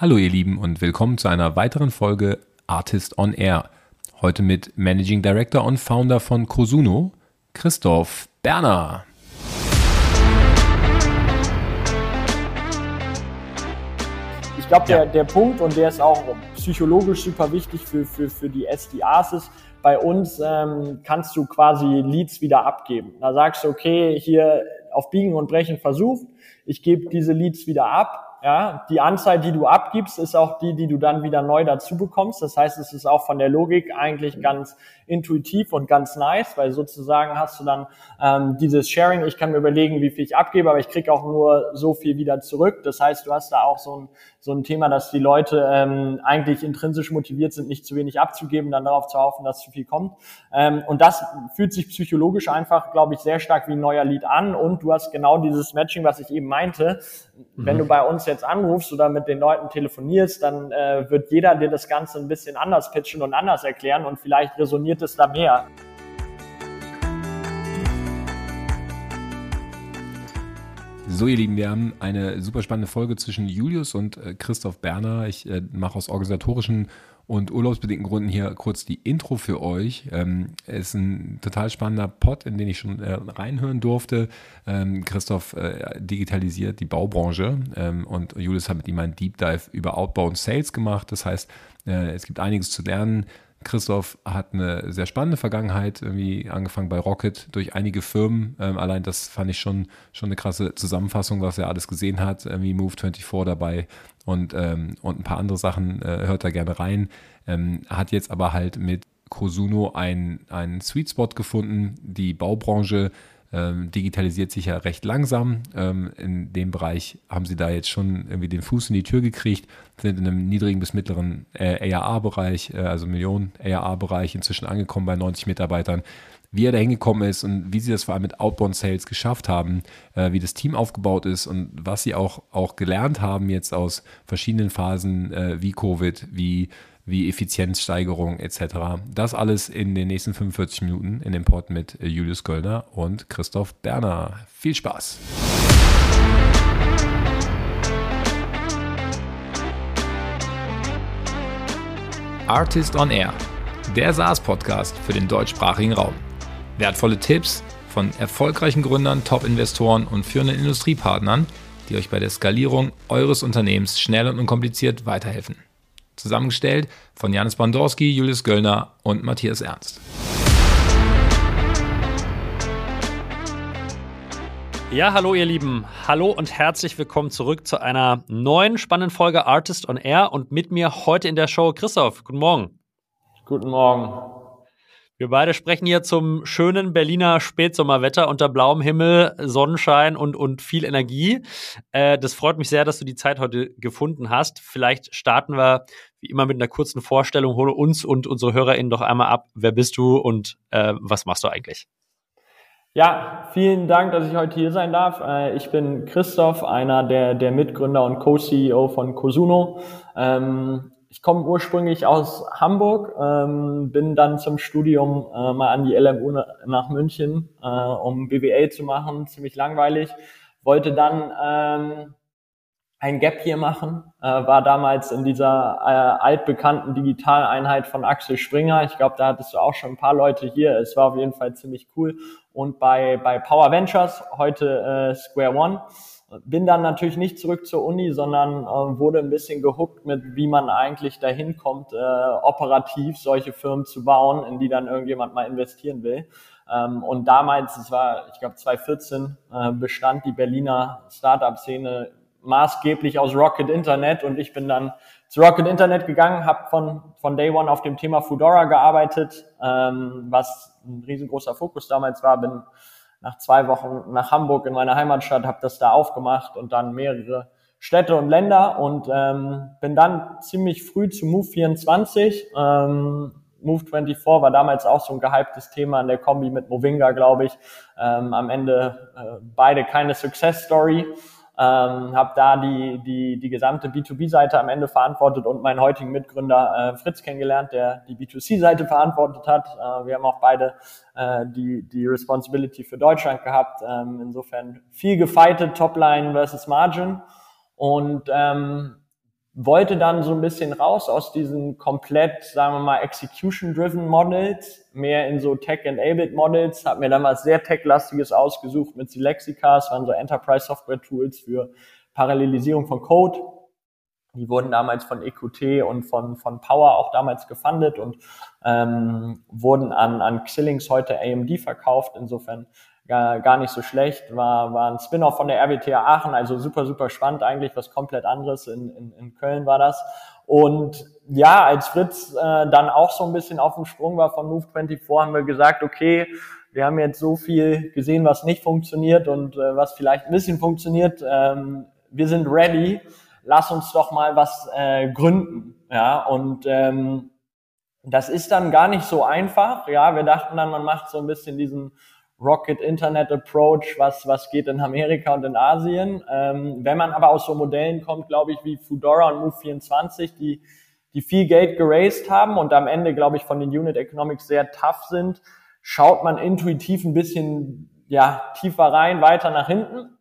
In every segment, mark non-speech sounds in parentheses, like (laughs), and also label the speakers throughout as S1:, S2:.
S1: Hallo ihr Lieben und willkommen zu einer weiteren Folge Artist on Air. Heute mit Managing Director und Founder von Cosuno, Christoph Berner.
S2: Ich glaube, der, der Punkt, und der ist auch psychologisch super wichtig für, für, für die SDAs, ist, bei uns ähm, kannst du quasi Leads wieder abgeben. Da sagst du, okay, hier auf Biegen und Brechen versucht, ich gebe diese Leads wieder ab ja, die Anzahl, die du abgibst, ist auch die, die du dann wieder neu dazu bekommst. Das heißt, es ist auch von der Logik eigentlich ganz intuitiv und ganz nice, weil sozusagen hast du dann ähm, dieses Sharing. Ich kann mir überlegen, wie viel ich abgebe, aber ich krieg auch nur so viel wieder zurück. Das heißt, du hast da auch so ein, so ein Thema, dass die Leute ähm, eigentlich intrinsisch motiviert sind, nicht zu wenig abzugeben, dann darauf zu hoffen, dass zu viel kommt. Ähm, und das fühlt sich psychologisch einfach, glaube ich, sehr stark wie ein neuer Lied an. Und du hast genau dieses Matching, was ich eben meinte. Mhm. Wenn du bei uns jetzt anrufst oder mit den Leuten telefonierst, dann äh, wird jeder dir das Ganze ein bisschen anders pitchen und anders erklären und vielleicht resoniert es da mehr.
S1: So, ihr Lieben, wir haben eine super spannende Folge zwischen Julius und äh, Christoph Berner. Ich äh, mache aus organisatorischen und urlaubsbedingten Gründen hier kurz die Intro für euch. Ähm, ist ein total spannender Pod, in den ich schon äh, reinhören durfte. Ähm, Christoph äh, digitalisiert die Baubranche ähm, und Julius hat mit ihm einen Deep Dive über Outbound Sales gemacht. Das heißt, äh, es gibt einiges zu lernen. Christoph hat eine sehr spannende Vergangenheit, irgendwie angefangen bei Rocket durch einige Firmen. Ähm, allein das fand ich schon, schon eine krasse Zusammenfassung, was er alles gesehen hat. Irgendwie Move24 dabei und, ähm, und ein paar andere Sachen äh, hört er gerne rein. Ähm, hat jetzt aber halt mit Cosuno einen, einen Sweet Spot gefunden, die Baubranche ähm, digitalisiert sich ja recht langsam. Ähm, in dem Bereich haben sie da jetzt schon irgendwie den Fuß in die Tür gekriegt, sind in einem niedrigen bis mittleren äh, ARA-Bereich, äh, also Millionen ARA-Bereich inzwischen angekommen bei 90 Mitarbeitern. Wie er da hingekommen ist und wie sie das vor allem mit Outbound Sales geschafft haben, äh, wie das Team aufgebaut ist und was sie auch, auch gelernt haben jetzt aus verschiedenen Phasen äh, wie Covid, wie wie Effizienzsteigerung etc. Das alles in den nächsten 45 Minuten in dem Pod mit Julius Göllner und Christoph Berner. Viel Spaß! Artist on Air, der SaaS-Podcast für den deutschsprachigen Raum. Wertvolle Tipps von erfolgreichen Gründern, Top-Investoren und führenden Industriepartnern, die euch bei der Skalierung eures Unternehmens schnell und unkompliziert weiterhelfen. Zusammengestellt von Janis Bandorski, Julius Göllner und Matthias Ernst.
S3: Ja, hallo ihr Lieben. Hallo und herzlich willkommen zurück zu einer neuen spannenden Folge Artist on Air und mit mir heute in der Show Christoph. Guten Morgen.
S2: Guten Morgen.
S3: Wir beide sprechen hier zum schönen Berliner Spätsommerwetter unter blauem Himmel, Sonnenschein und, und viel Energie. Äh, das freut mich sehr, dass du die Zeit heute gefunden hast. Vielleicht starten wir wie immer mit einer kurzen Vorstellung. Hole uns und unsere HörerInnen doch einmal ab. Wer bist du und äh, was machst du eigentlich?
S2: Ja, vielen Dank, dass ich heute hier sein darf. Äh, ich bin Christoph, einer der, der Mitgründer und Co-CEO von Cosuno. Ähm, ich komme ursprünglich aus Hamburg, ähm, bin dann zum Studium äh, mal an die LMU nach München, äh, um BWL zu machen, ziemlich langweilig. Wollte dann ähm, ein Gap hier machen, äh, war damals in dieser äh, altbekannten Digitaleinheit von Axel Springer. Ich glaube, da hattest du auch schon ein paar Leute hier. Es war auf jeden Fall ziemlich cool. Und bei, bei Power Ventures, heute äh, Square One, bin dann natürlich nicht zurück zur Uni, sondern äh, wurde ein bisschen gehuckt mit, wie man eigentlich dahin kommt, äh, operativ solche Firmen zu bauen, in die dann irgendjemand mal investieren will. Ähm, und damals, es war, ich glaube 2014, äh, bestand die Berliner Startup-Szene maßgeblich aus Rocket Internet und ich bin dann zu Rocket Internet gegangen, habe von, von Day One auf dem Thema Foodora gearbeitet, ähm, was ein riesengroßer Fokus damals war, bin nach zwei Wochen nach Hamburg in meiner Heimatstadt, habe das da aufgemacht und dann mehrere Städte und Länder und ähm, bin dann ziemlich früh zu Move24. Ähm, Move24 war damals auch so ein gehyptes Thema in der Kombi mit Movinga, glaube ich. Ähm, am Ende äh, beide keine Success Story ähm, habe da die, die, die gesamte B2B-Seite am Ende verantwortet und meinen heutigen Mitgründer äh, Fritz kennengelernt, der die B2C-Seite verantwortet hat. Äh, wir haben auch beide äh, die, die Responsibility für Deutschland gehabt. Ähm, insofern viel gefightet, Topline versus Margin. Und ähm, wollte dann so ein bisschen raus aus diesen komplett, sagen wir mal, Execution-driven Models, mehr in so Tech-enabled Models, habe mir was sehr Tech-lastiges ausgesucht mit Silexica, das waren so Enterprise-Software-Tools für Parallelisierung von Code. Die wurden damals von EQT und von, von Power auch damals gefundet und ähm, wurden an, an Xilinx heute AMD verkauft. Insofern gar, gar nicht so schlecht. War, war ein Spin-off von der RWTH Aachen, also super, super spannend eigentlich, was komplett anderes. In, in, in Köln war das. Und ja, als Fritz äh, dann auch so ein bisschen auf dem Sprung war von Move24, haben wir gesagt, okay, wir haben jetzt so viel gesehen, was nicht funktioniert und äh, was vielleicht ein bisschen funktioniert. Ähm, wir sind ready. Lass uns doch mal was äh, gründen. Ja, und ähm, das ist dann gar nicht so einfach. Ja, wir dachten dann, man macht so ein bisschen diesen Rocket Internet Approach, was, was geht in Amerika und in Asien. Ähm, wenn man aber aus so Modellen kommt, glaube ich, wie Foodora und Move24, die, die viel Geld geraced haben und am Ende, glaube ich, von den Unit Economics sehr tough sind, schaut man intuitiv ein bisschen ja, tiefer rein, weiter nach hinten.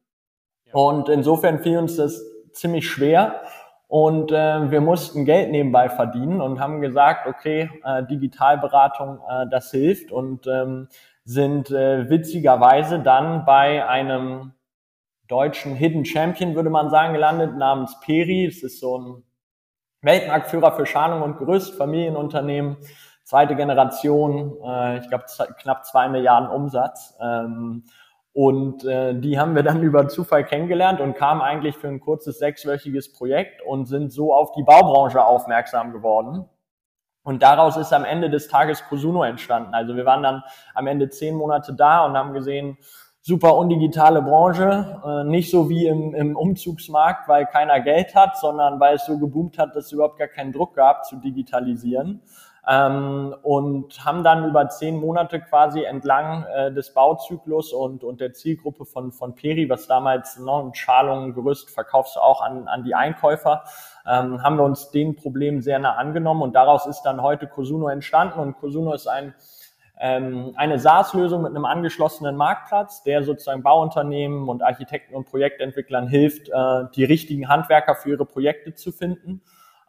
S2: Und insofern fiel uns das ziemlich schwer. Und äh, wir mussten Geld nebenbei verdienen und haben gesagt, okay, äh, Digitalberatung, äh, das hilft. Und ähm, sind äh, witzigerweise dann bei einem deutschen Hidden Champion, würde man sagen, gelandet, namens Peri. Es ist so ein Weltmarktführer für Schalung und Gerüst, Familienunternehmen, zweite Generation, äh, ich glaube knapp zwei Milliarden Umsatz. Ähm, und äh, die haben wir dann (laughs) über Zufall kennengelernt und kamen eigentlich für ein kurzes sechswöchiges Projekt und sind so auf die Baubranche aufmerksam geworden. Und daraus ist am Ende des Tages Cosuno entstanden. Also wir waren dann am Ende zehn Monate da und haben gesehen, super undigitale Branche, äh, nicht so wie im, im Umzugsmarkt, weil keiner Geld hat, sondern weil es so geboomt hat, dass es überhaupt gar keinen Druck gab zu digitalisieren ähm, und haben dann über zehn Monate quasi entlang äh, des Bauzyklus und, und der Zielgruppe von, von Peri, was damals ne, Schalungen, Gerüst verkaufst auch an, an die Einkäufer, ähm, haben wir uns den Problemen sehr nah angenommen und daraus ist dann heute Cosuno entstanden und Cosuno ist ein ähm, eine SaaS-Lösung mit einem angeschlossenen Marktplatz, der sozusagen Bauunternehmen und Architekten und Projektentwicklern hilft, äh, die richtigen Handwerker für ihre Projekte zu finden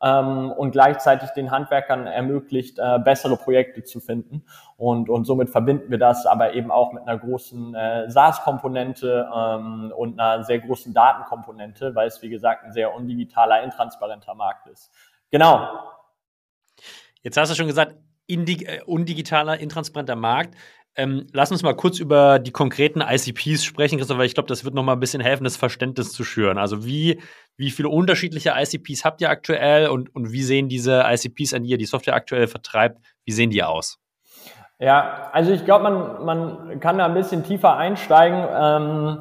S2: ähm, und gleichzeitig den Handwerkern ermöglicht, äh, bessere Projekte zu finden. Und, und somit verbinden wir das aber eben auch mit einer großen äh, SaaS-Komponente ähm, und einer sehr großen Datenkomponente, weil es, wie gesagt, ein sehr undigitaler, intransparenter Markt ist. Genau.
S3: Jetzt hast du schon gesagt, äh, undigitaler, intransparenter Markt. Ähm, lass uns mal kurz über die konkreten ICPs sprechen, Christoph, weil ich glaube, das wird noch mal ein bisschen helfen, das Verständnis zu schüren. Also wie, wie viele unterschiedliche ICPs habt ihr aktuell und, und wie sehen diese ICPs, an die ihr die Software aktuell vertreibt, wie sehen die aus?
S2: Ja, also ich glaube, man, man kann da ein bisschen tiefer einsteigen. Ähm,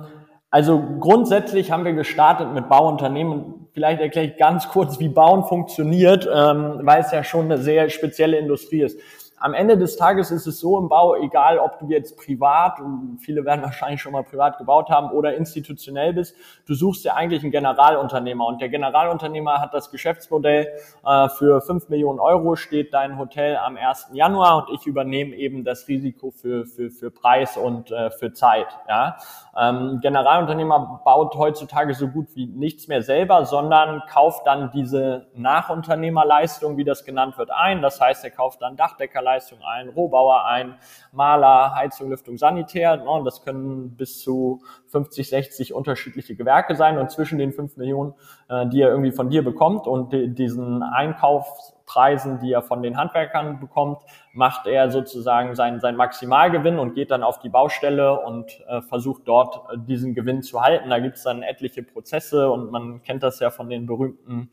S2: also grundsätzlich haben wir gestartet mit Bauunternehmen. Vielleicht erkläre ich ganz kurz, wie Bauen funktioniert, ähm, weil es ja schon eine sehr spezielle Industrie ist am Ende des Tages ist es so im Bau, egal ob du jetzt privat, und viele werden (laughs) wahrscheinlich schon mal privat gebaut haben, oder institutionell bist, du suchst ja eigentlich einen Generalunternehmer. Und der Generalunternehmer hat das Geschäftsmodell, äh, für fünf Millionen Euro steht dein Hotel am 1. Januar und ich übernehme eben das Risiko für, für, für Preis und äh, für Zeit. Ja? Ähm, Generalunternehmer baut heutzutage so gut wie nichts mehr selber, sondern kauft dann diese Nachunternehmerleistung, wie das genannt wird, ein. Das heißt, er kauft dann Dachdecker Leistung ein, Rohbauer ein, Maler, Heizung, Lüftung, Sanitär. Und das können bis zu 50, 60 unterschiedliche Gewerke sein. Und zwischen den 5 Millionen, äh, die er irgendwie von dir bekommt und diesen Einkaufspreisen, die er von den Handwerkern bekommt, macht er sozusagen seinen, seinen Maximalgewinn und geht dann auf die Baustelle und äh, versucht dort äh, diesen Gewinn zu halten. Da gibt es dann etliche Prozesse und man kennt das ja von den berühmten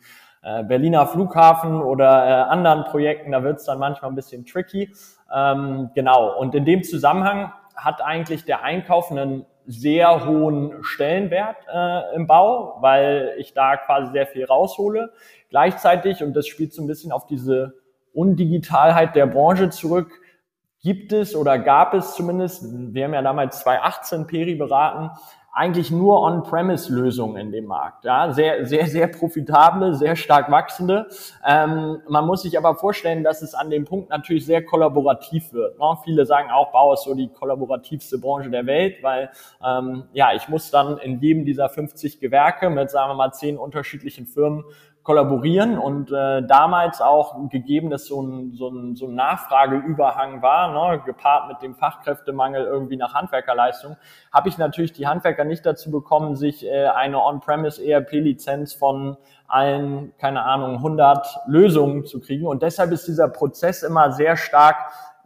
S2: Berliner Flughafen oder äh, anderen Projekten, da wird es dann manchmal ein bisschen tricky. Ähm, genau, und in dem Zusammenhang hat eigentlich der Einkauf einen sehr hohen Stellenwert äh, im Bau, weil ich da quasi sehr viel raushole. Gleichzeitig, und das spielt so ein bisschen auf diese Undigitalheit der Branche zurück, gibt es oder gab es zumindest, wir haben ja damals 2018 Peri beraten, eigentlich nur On-Premise-Lösungen in dem Markt. Ja, sehr, sehr, sehr profitable, sehr stark wachsende. Ähm, man muss sich aber vorstellen, dass es an dem Punkt natürlich sehr kollaborativ wird. Ne? Viele sagen auch, Bau ist so die kollaborativste Branche der Welt, weil ähm, ja, ich muss dann in jedem dieser 50 Gewerke mit, sagen wir mal, zehn unterschiedlichen Firmen kollaborieren und äh, damals auch gegeben, dass so ein, so ein, so ein Nachfrageüberhang war, ne, gepaart mit dem Fachkräftemangel irgendwie nach Handwerkerleistung, habe ich natürlich die Handwerker nicht dazu bekommen, sich äh, eine On-Premise ERP-Lizenz von allen, keine Ahnung, 100 Lösungen zu kriegen und deshalb ist dieser Prozess immer sehr stark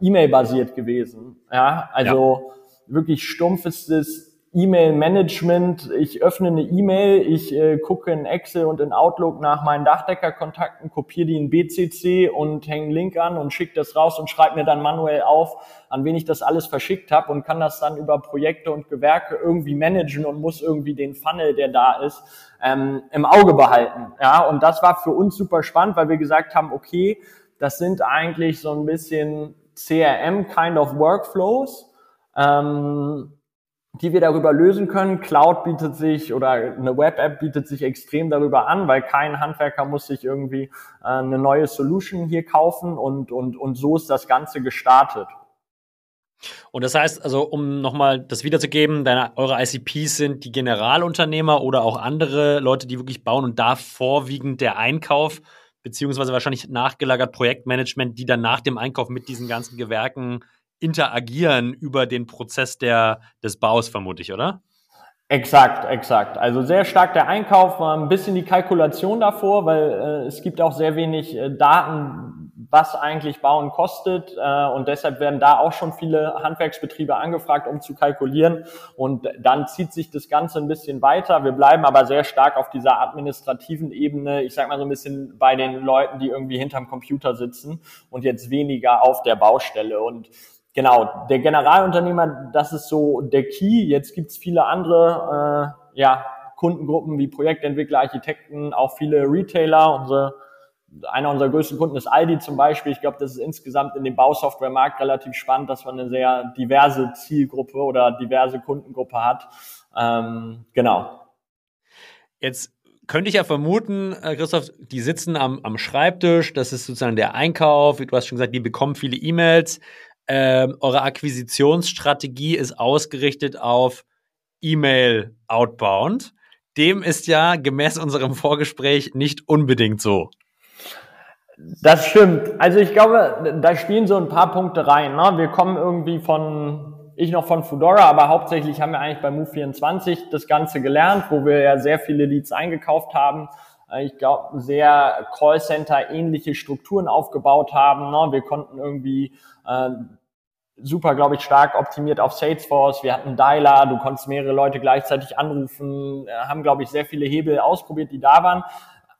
S2: E-Mail-basiert gewesen. Ja, also ja. wirklich stumpfestes E-Mail-Management. Ich öffne eine E-Mail, ich äh, gucke in Excel und in Outlook nach meinen Dachdeckerkontakten, kopiere die in BCC und hänge einen Link an und schicke das raus und schreibe mir dann manuell auf, an wen ich das alles verschickt habe und kann das dann über Projekte und Gewerke irgendwie managen und muss irgendwie den Funnel, der da ist, ähm, im Auge behalten. Ja, und das war für uns super spannend, weil wir gesagt haben, okay, das sind eigentlich so ein bisschen CRM kind of Workflows. Ähm, die wir darüber lösen können. Cloud bietet sich oder eine Web-App bietet sich extrem darüber an, weil kein Handwerker muss sich irgendwie äh, eine neue Solution hier kaufen und, und, und so ist das Ganze gestartet.
S3: Und das heißt, also um nochmal das wiederzugeben, deine, eure ICPs sind die Generalunternehmer oder auch andere Leute, die wirklich bauen und da vorwiegend der Einkauf beziehungsweise wahrscheinlich nachgelagert Projektmanagement, die dann nach dem Einkauf mit diesen ganzen Gewerken interagieren über den Prozess der, des Baus, vermute ich, oder?
S2: Exakt, exakt. Also sehr stark der Einkauf, war ein bisschen die Kalkulation davor, weil äh, es gibt auch sehr wenig äh, Daten, was eigentlich Bauen kostet äh, und deshalb werden da auch schon viele Handwerksbetriebe angefragt, um zu kalkulieren und dann zieht sich das Ganze ein bisschen weiter. Wir bleiben aber sehr stark auf dieser administrativen Ebene, ich sag mal so ein bisschen bei den Leuten, die irgendwie hinterm Computer sitzen und jetzt weniger auf der Baustelle und genau, der Generalunternehmer, das ist so der Key. Jetzt gibt's viele andere äh, ja, Kundengruppen wie Projektentwickler, Architekten, auch viele Retailer. Unsere, einer unserer größten Kunden ist Aldi zum Beispiel. Ich glaube, das ist insgesamt in dem Bausoftwaremarkt relativ spannend, dass man eine sehr diverse Zielgruppe oder diverse Kundengruppe hat. Ähm, genau.
S3: Jetzt könnte ich ja vermuten, äh, Christoph, die sitzen am, am Schreibtisch, das ist sozusagen der Einkauf, du hast schon gesagt, die bekommen viele E-Mails ähm, eure Akquisitionsstrategie ist ausgerichtet auf E-Mail outbound. Dem ist ja gemäß unserem Vorgespräch nicht unbedingt so.
S2: Das stimmt. Also ich glaube, da spielen so ein paar Punkte rein. Ne? Wir kommen irgendwie von, ich noch von Fedora, aber hauptsächlich haben wir eigentlich bei Move24 das Ganze gelernt, wo wir ja sehr viele Leads eingekauft haben. Äh, ich glaube, sehr Callcenter-ähnliche Strukturen aufgebaut haben. Ne? Wir konnten irgendwie äh, super, glaube ich, stark optimiert auf Salesforce. Wir hatten Dialer, du konntest mehrere Leute gleichzeitig anrufen, äh, haben, glaube ich, sehr viele Hebel ausprobiert, die da waren.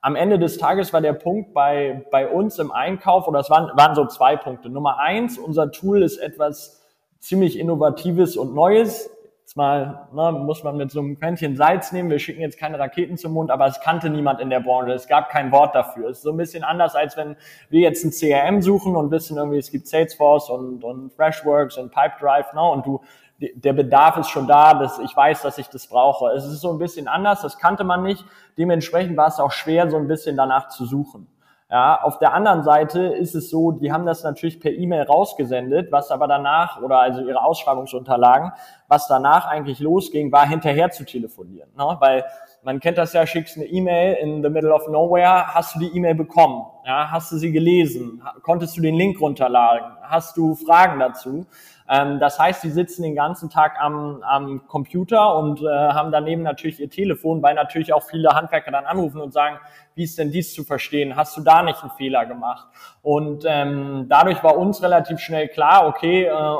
S2: Am Ende des Tages war der Punkt bei, bei uns im Einkauf, oder es waren, waren so zwei Punkte. Nummer eins, unser Tool ist etwas ziemlich Innovatives und Neues. Jetzt mal ne, muss man mit so einem Quäntchen Salz nehmen. Wir schicken jetzt keine Raketen zum Mond, aber es kannte niemand in der Branche. Es gab kein Wort dafür. Es ist so ein bisschen anders, als wenn wir jetzt ein CRM suchen und wissen irgendwie, es gibt Salesforce und, und Freshworks und Pipedrive, ne, und du der Bedarf ist schon da, dass ich weiß, dass ich das brauche. Es ist so ein bisschen anders, das kannte man nicht. Dementsprechend war es auch schwer, so ein bisschen danach zu suchen. Ja, auf der anderen Seite ist es so, die haben das natürlich per E-Mail rausgesendet, was aber danach, oder also ihre Ausschreibungsunterlagen, was danach eigentlich losging, war hinterher zu telefonieren. Ne? Weil man kennt das ja, schickst eine E-Mail in the middle of nowhere, hast du die E-Mail bekommen? Ja, hast du sie gelesen? Konntest du den Link runterladen? Hast du Fragen dazu? Ähm, das heißt, sie sitzen den ganzen Tag am, am Computer und äh, haben daneben natürlich ihr Telefon, weil natürlich auch viele Handwerker dann anrufen und sagen, wie ist denn dies zu verstehen? Hast du da nicht einen Fehler gemacht? Und ähm, dadurch war uns relativ schnell klar, okay, äh,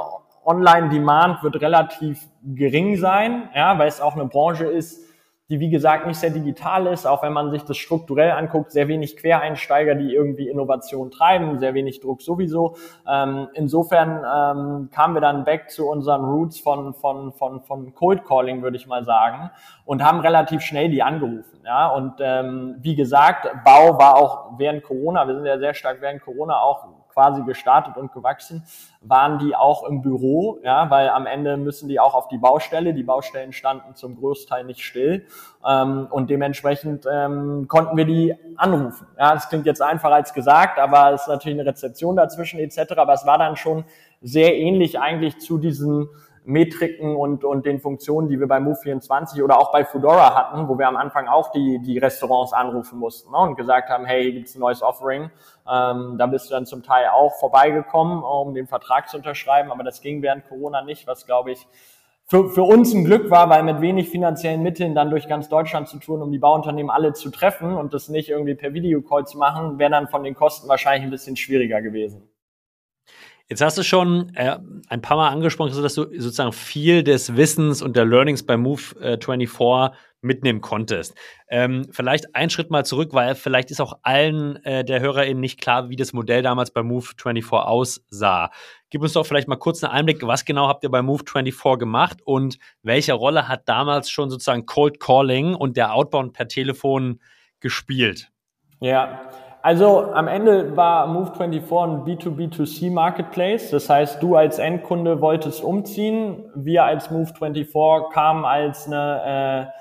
S2: Online-Demand wird relativ gering sein, ja, weil es auch eine Branche ist, die wie gesagt nicht sehr digital ist, auch wenn man sich das strukturell anguckt, sehr wenig Quereinsteiger, die irgendwie Innovation treiben, sehr wenig Druck sowieso. Ähm, insofern ähm, kamen wir dann back zu unseren Roots von, von, von, von Cold Calling, würde ich mal sagen, und haben relativ schnell die angerufen. Ja? Und ähm, wie gesagt, Bau war auch während Corona, wir sind ja sehr stark während Corona auch quasi gestartet und gewachsen, waren die auch im Büro, ja, weil am Ende müssen die auch auf die Baustelle. Die Baustellen standen zum Großteil nicht still ähm, und dementsprechend ähm, konnten wir die anrufen. Ja, das klingt jetzt einfacher als gesagt, aber es ist natürlich eine Rezeption dazwischen etc. Aber es war dann schon sehr ähnlich eigentlich zu diesen Metriken und, und den Funktionen, die wir bei Move24 oder auch bei Foodora hatten, wo wir am Anfang auch die, die Restaurants anrufen mussten ne, und gesagt haben, hey, hier gibt's ein neues Offering. Ähm, da bist du dann zum Teil auch vorbeigekommen, um den Vertrag zu unterschreiben, aber das ging während Corona nicht, was glaube ich für, für uns ein Glück war, weil mit wenig finanziellen Mitteln dann durch ganz Deutschland zu tun, um die Bauunternehmen alle zu treffen und das nicht irgendwie per Videocall zu machen, wäre dann von den Kosten wahrscheinlich ein bisschen schwieriger gewesen.
S3: Jetzt hast du schon äh, ein paar Mal angesprochen, dass du sozusagen viel des Wissens und der Learnings bei Move äh, 24 mitnehmen konntest. Ähm, vielleicht einen Schritt mal zurück, weil vielleicht ist auch allen äh, der HörerInnen nicht klar, wie das Modell damals bei Move 24 aussah. Gib uns doch vielleicht mal kurz einen Einblick, was genau habt ihr bei Move 24 gemacht und welche Rolle hat damals schon sozusagen Cold Calling und der Outbound per Telefon gespielt?
S2: Ja, also am Ende war Move24 ein B2B2C Marketplace. Das heißt, du als Endkunde wolltest umziehen. Wir als Move24 kamen als eine äh,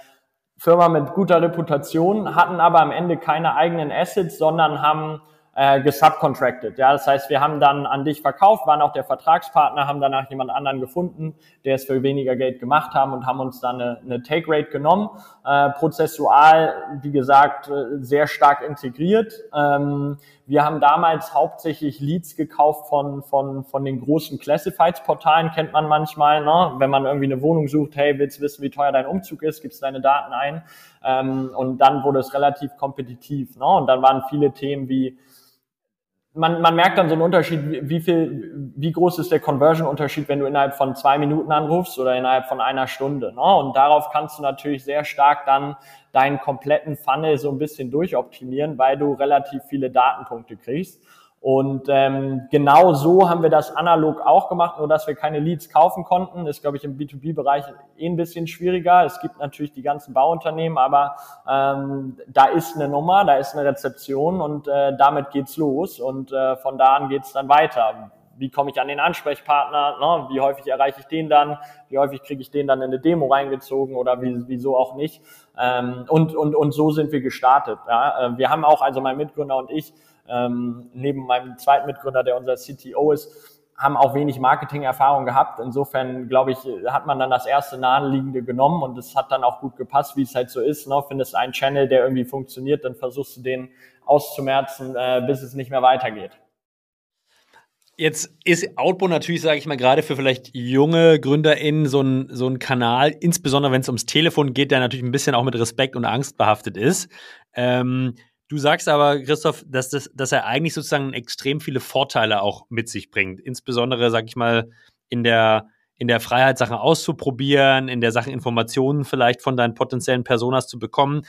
S2: Firma mit guter Reputation, hatten aber am Ende keine eigenen Assets, sondern haben äh, gesubcontracted. Ja, das heißt, wir haben dann an dich verkauft, waren auch der Vertragspartner, haben danach jemand anderen gefunden, der es für weniger Geld gemacht haben und haben uns dann eine, eine Take Rate genommen. Äh, prozessual, wie gesagt, äh, sehr stark integriert. Ähm, wir haben damals hauptsächlich Leads gekauft von, von, von den großen Classifieds-Portalen, kennt man manchmal, ne? wenn man irgendwie eine Wohnung sucht, hey, willst wissen, wie teuer dein Umzug ist, gibst deine Daten ein. Ähm, und dann wurde es relativ kompetitiv. Ne? Und dann waren viele Themen wie man, man merkt dann so einen Unterschied, wie viel, wie groß ist der Conversion-Unterschied, wenn du innerhalb von zwei Minuten anrufst oder innerhalb von einer Stunde. Ne? Und darauf kannst du natürlich sehr stark dann deinen kompletten Funnel so ein bisschen durchoptimieren, weil du relativ viele Datenpunkte kriegst. Und ähm, genau so haben wir das analog auch gemacht, nur dass wir keine Leads kaufen konnten. Ist, glaube ich, im B2B-Bereich eh ein bisschen schwieriger. Es gibt natürlich die ganzen Bauunternehmen, aber ähm, da ist eine Nummer, da ist eine Rezeption und äh, damit geht's los. Und äh, von da an geht's dann weiter. Wie komme ich an den Ansprechpartner? Ne? Wie häufig erreiche ich den dann? Wie häufig kriege ich den dann in eine Demo reingezogen oder wie, wieso auch nicht? Ähm, und, und, und so sind wir gestartet. Ja? Äh, wir haben auch, also mein Mitgründer und ich, ähm, neben meinem zweiten Mitgründer, der unser CTO ist, haben auch wenig Marketing-Erfahrung gehabt. Insofern, glaube ich, hat man dann das erste naheliegende genommen und es hat dann auch gut gepasst, wie es halt so ist. Ne? Findest einen Channel, der irgendwie funktioniert, dann versuchst du den auszumerzen, äh, bis es nicht mehr weitergeht.
S3: Jetzt ist Outbound natürlich, sage ich mal, gerade für vielleicht junge GründerInnen so ein, so ein Kanal, insbesondere wenn es ums Telefon geht, der natürlich ein bisschen auch mit Respekt und Angst behaftet ist. Ähm, Du sagst aber, Christoph, dass, das, dass er eigentlich sozusagen extrem viele Vorteile auch mit sich bringt. Insbesondere, sag ich mal, in der, in der Freiheit, Sachen auszuprobieren, in der Sache Informationen vielleicht von deinen potenziellen Personas zu bekommen.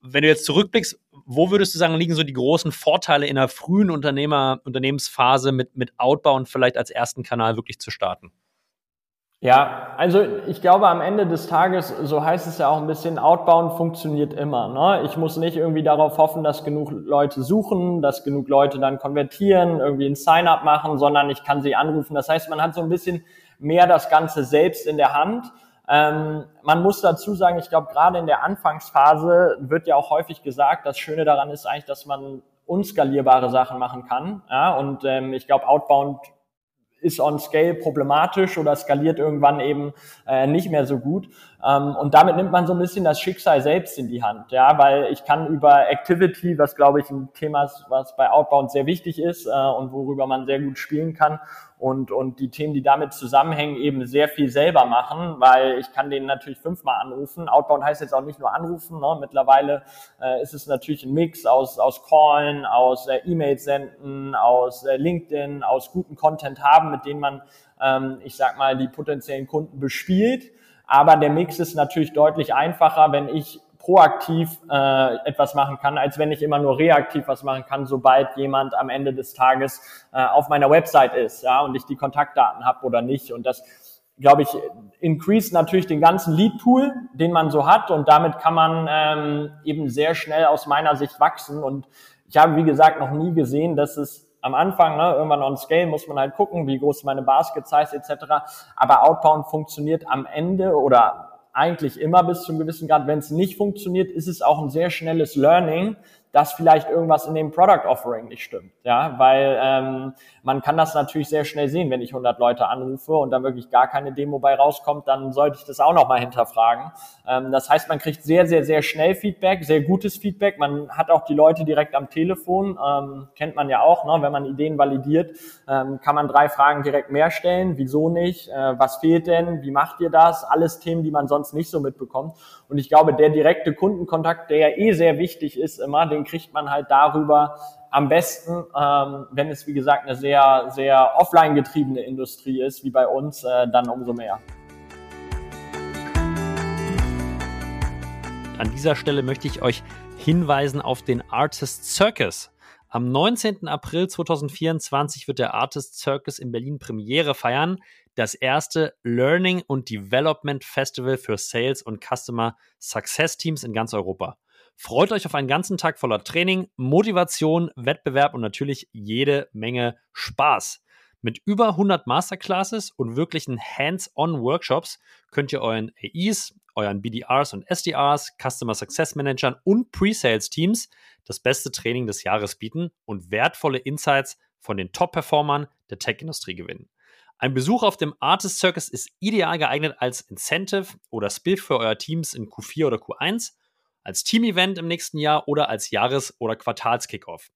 S3: Wenn du jetzt zurückblickst, wo würdest du sagen, liegen so die großen Vorteile in einer frühen Unternehmer, Unternehmensphase mit, mit Outbound vielleicht als ersten Kanal wirklich zu starten?
S2: Ja, also ich glaube am Ende des Tages, so heißt es ja auch ein bisschen, Outbound funktioniert immer. Ne? Ich muss nicht irgendwie darauf hoffen, dass genug Leute suchen, dass genug Leute dann konvertieren, irgendwie ein Sign-up machen, sondern ich kann sie anrufen. Das heißt, man hat so ein bisschen mehr das Ganze selbst in der Hand. Ähm, man muss dazu sagen, ich glaube, gerade in der Anfangsphase wird ja auch häufig gesagt, das Schöne daran ist eigentlich, dass man unskalierbare Sachen machen kann. Ja? Und ähm, ich glaube, Outbound ist on scale problematisch oder skaliert irgendwann eben äh, nicht mehr so gut. Ähm, und damit nimmt man so ein bisschen das Schicksal selbst in die Hand, ja, weil ich kann über Activity, was glaube ich ein Thema ist, was bei Outbound sehr wichtig ist äh, und worüber man sehr gut spielen kann und, und die Themen, die damit zusammenhängen, eben sehr viel selber machen, weil ich kann den natürlich fünfmal anrufen. Outbound heißt jetzt auch nicht nur anrufen. Ne? Mittlerweile äh, ist es natürlich ein Mix aus, aus Callen, aus äh, E-Mails senden, aus äh, LinkedIn, aus guten Content haben, mit denen man, ähm, ich sag mal, die potenziellen Kunden bespielt. Aber der Mix ist natürlich deutlich einfacher, wenn ich proaktiv äh, etwas machen kann, als wenn ich immer nur reaktiv was machen kann, sobald jemand am Ende des Tages äh, auf meiner Website ist, ja, und ich die Kontaktdaten habe oder nicht. Und das, glaube ich, increase natürlich den ganzen Lead-Pool, den man so hat, und damit kann man ähm, eben sehr schnell aus meiner Sicht wachsen. Und ich habe, wie gesagt, noch nie gesehen, dass es am Anfang, ne, irgendwann on Scale muss man halt gucken, wie groß meine Basket Size etc. Aber Outbound funktioniert am Ende oder eigentlich immer bis zu einem gewissen Grad. Wenn es nicht funktioniert, ist es auch ein sehr schnelles Learning, dass vielleicht irgendwas in dem Product Offering nicht stimmt. Ja, weil ähm, man kann das natürlich sehr schnell sehen, wenn ich 100 Leute anrufe und da wirklich gar keine Demo bei rauskommt, dann sollte ich das auch nochmal hinterfragen. Ähm, das heißt, man kriegt sehr, sehr, sehr schnell Feedback, sehr gutes Feedback. Man hat auch die Leute direkt am Telefon, ähm, kennt man ja auch, ne? wenn man Ideen validiert, ähm, kann man drei Fragen direkt mehr stellen. Wieso nicht? Äh, was fehlt denn? Wie macht ihr das? Alles Themen, die man sonst nicht so mitbekommt. Und ich glaube, der direkte Kundenkontakt, der ja eh sehr wichtig ist immer, den kriegt man halt darüber am besten, ähm, wenn es wie gesagt eine sehr, sehr offline getriebene Industrie ist, wie bei uns, äh, dann umso mehr.
S3: An dieser Stelle möchte ich euch hinweisen auf den Artist Circus. Am 19. April 2024 wird der Artist Circus in Berlin Premiere feiern. Das erste Learning und Development Festival für Sales und Customer Success Teams in ganz Europa. Freut euch auf einen ganzen Tag voller Training, Motivation, Wettbewerb und natürlich jede Menge Spaß. Mit über 100 Masterclasses und wirklichen Hands-on-Workshops könnt ihr euren AEs, euren BDRs und SDRs, Customer Success Managern und Pre-Sales-Teams das beste Training des Jahres bieten und wertvolle Insights von den Top-Performern der Tech-Industrie gewinnen. Ein Besuch auf dem Artist Circus ist ideal geeignet als Incentive oder Spill für euer Teams in Q4 oder Q1 als Team-Event im nächsten Jahr oder als Jahres- oder Quartalskickoff.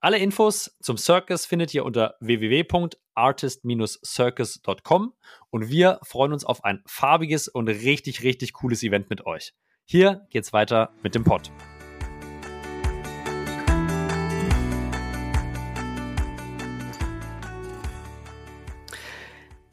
S3: Alle Infos zum Circus findet ihr unter www.artist-circus.com und wir freuen uns auf ein farbiges und richtig, richtig cooles Event mit euch. Hier geht's weiter mit dem Pod.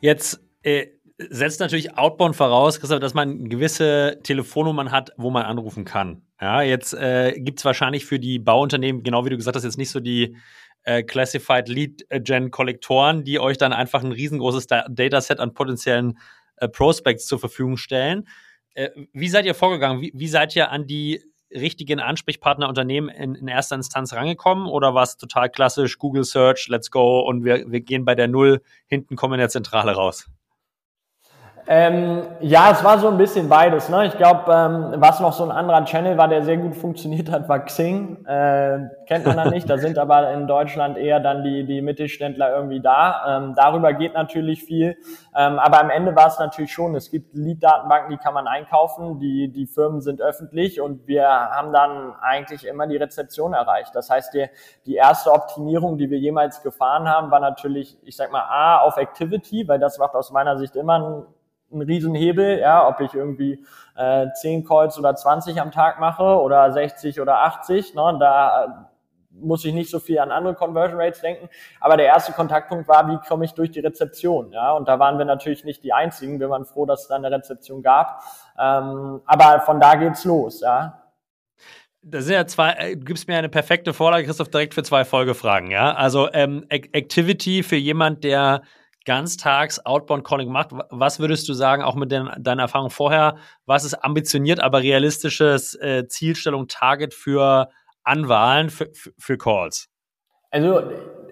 S3: Jetzt äh, setzt natürlich Outbound voraus, Christoph, dass man gewisse Telefonnummern hat, wo man anrufen kann. Ja, jetzt äh, gibt es wahrscheinlich für die Bauunternehmen, genau wie du gesagt hast, jetzt nicht so die äh, Classified Lead Gen Kollektoren, die euch dann einfach ein riesengroßes da Dataset an potenziellen äh, Prospects zur Verfügung stellen. Äh, wie seid ihr vorgegangen? Wie, wie, seid ihr an die richtigen Ansprechpartner Unternehmen in, in erster Instanz rangekommen oder war es total klassisch Google Search, let's go und wir, wir gehen bei der Null hinten kommen in der Zentrale raus?
S2: Ähm, ja, es war so ein bisschen beides. Ne? Ich glaube, ähm, was noch so ein anderer Channel war, der sehr gut funktioniert hat, war Xing. Äh, kennt man da nicht. Da sind aber in Deutschland eher dann die, die Mittelständler irgendwie da. Ähm, darüber geht natürlich viel. Ähm, aber am Ende war es natürlich schon, es gibt Lead-Datenbanken, die kann man einkaufen. Die, die Firmen sind öffentlich und wir haben dann eigentlich immer die Rezeption erreicht. Das heißt, die, die erste Optimierung, die wir jemals gefahren haben, war natürlich, ich sag mal, A, auf Activity, weil das macht aus meiner Sicht immer ein ein Riesenhebel, ja, ob ich irgendwie äh, 10 Calls oder 20 am Tag mache oder 60 oder 80, ne, da äh, muss ich nicht so viel an andere Conversion Rates denken. Aber der erste Kontaktpunkt war, wie komme ich durch die Rezeption? Ja, und da waren wir natürlich nicht die Einzigen. Wir waren froh, dass es da eine Rezeption gab. Ähm, aber von da geht's los, ja.
S3: Das sind ja zwei, äh, gibst mir eine perfekte Vorlage, Christoph, direkt für zwei Folgefragen, ja. Also ähm, Activity für jemand, der ganztags Outbound Calling macht. Was würdest du sagen, auch mit den, deiner Erfahrung vorher, was ist ambitioniert, aber realistisches äh, Zielstellung, Target für Anwahlen, für, für Calls?
S2: Also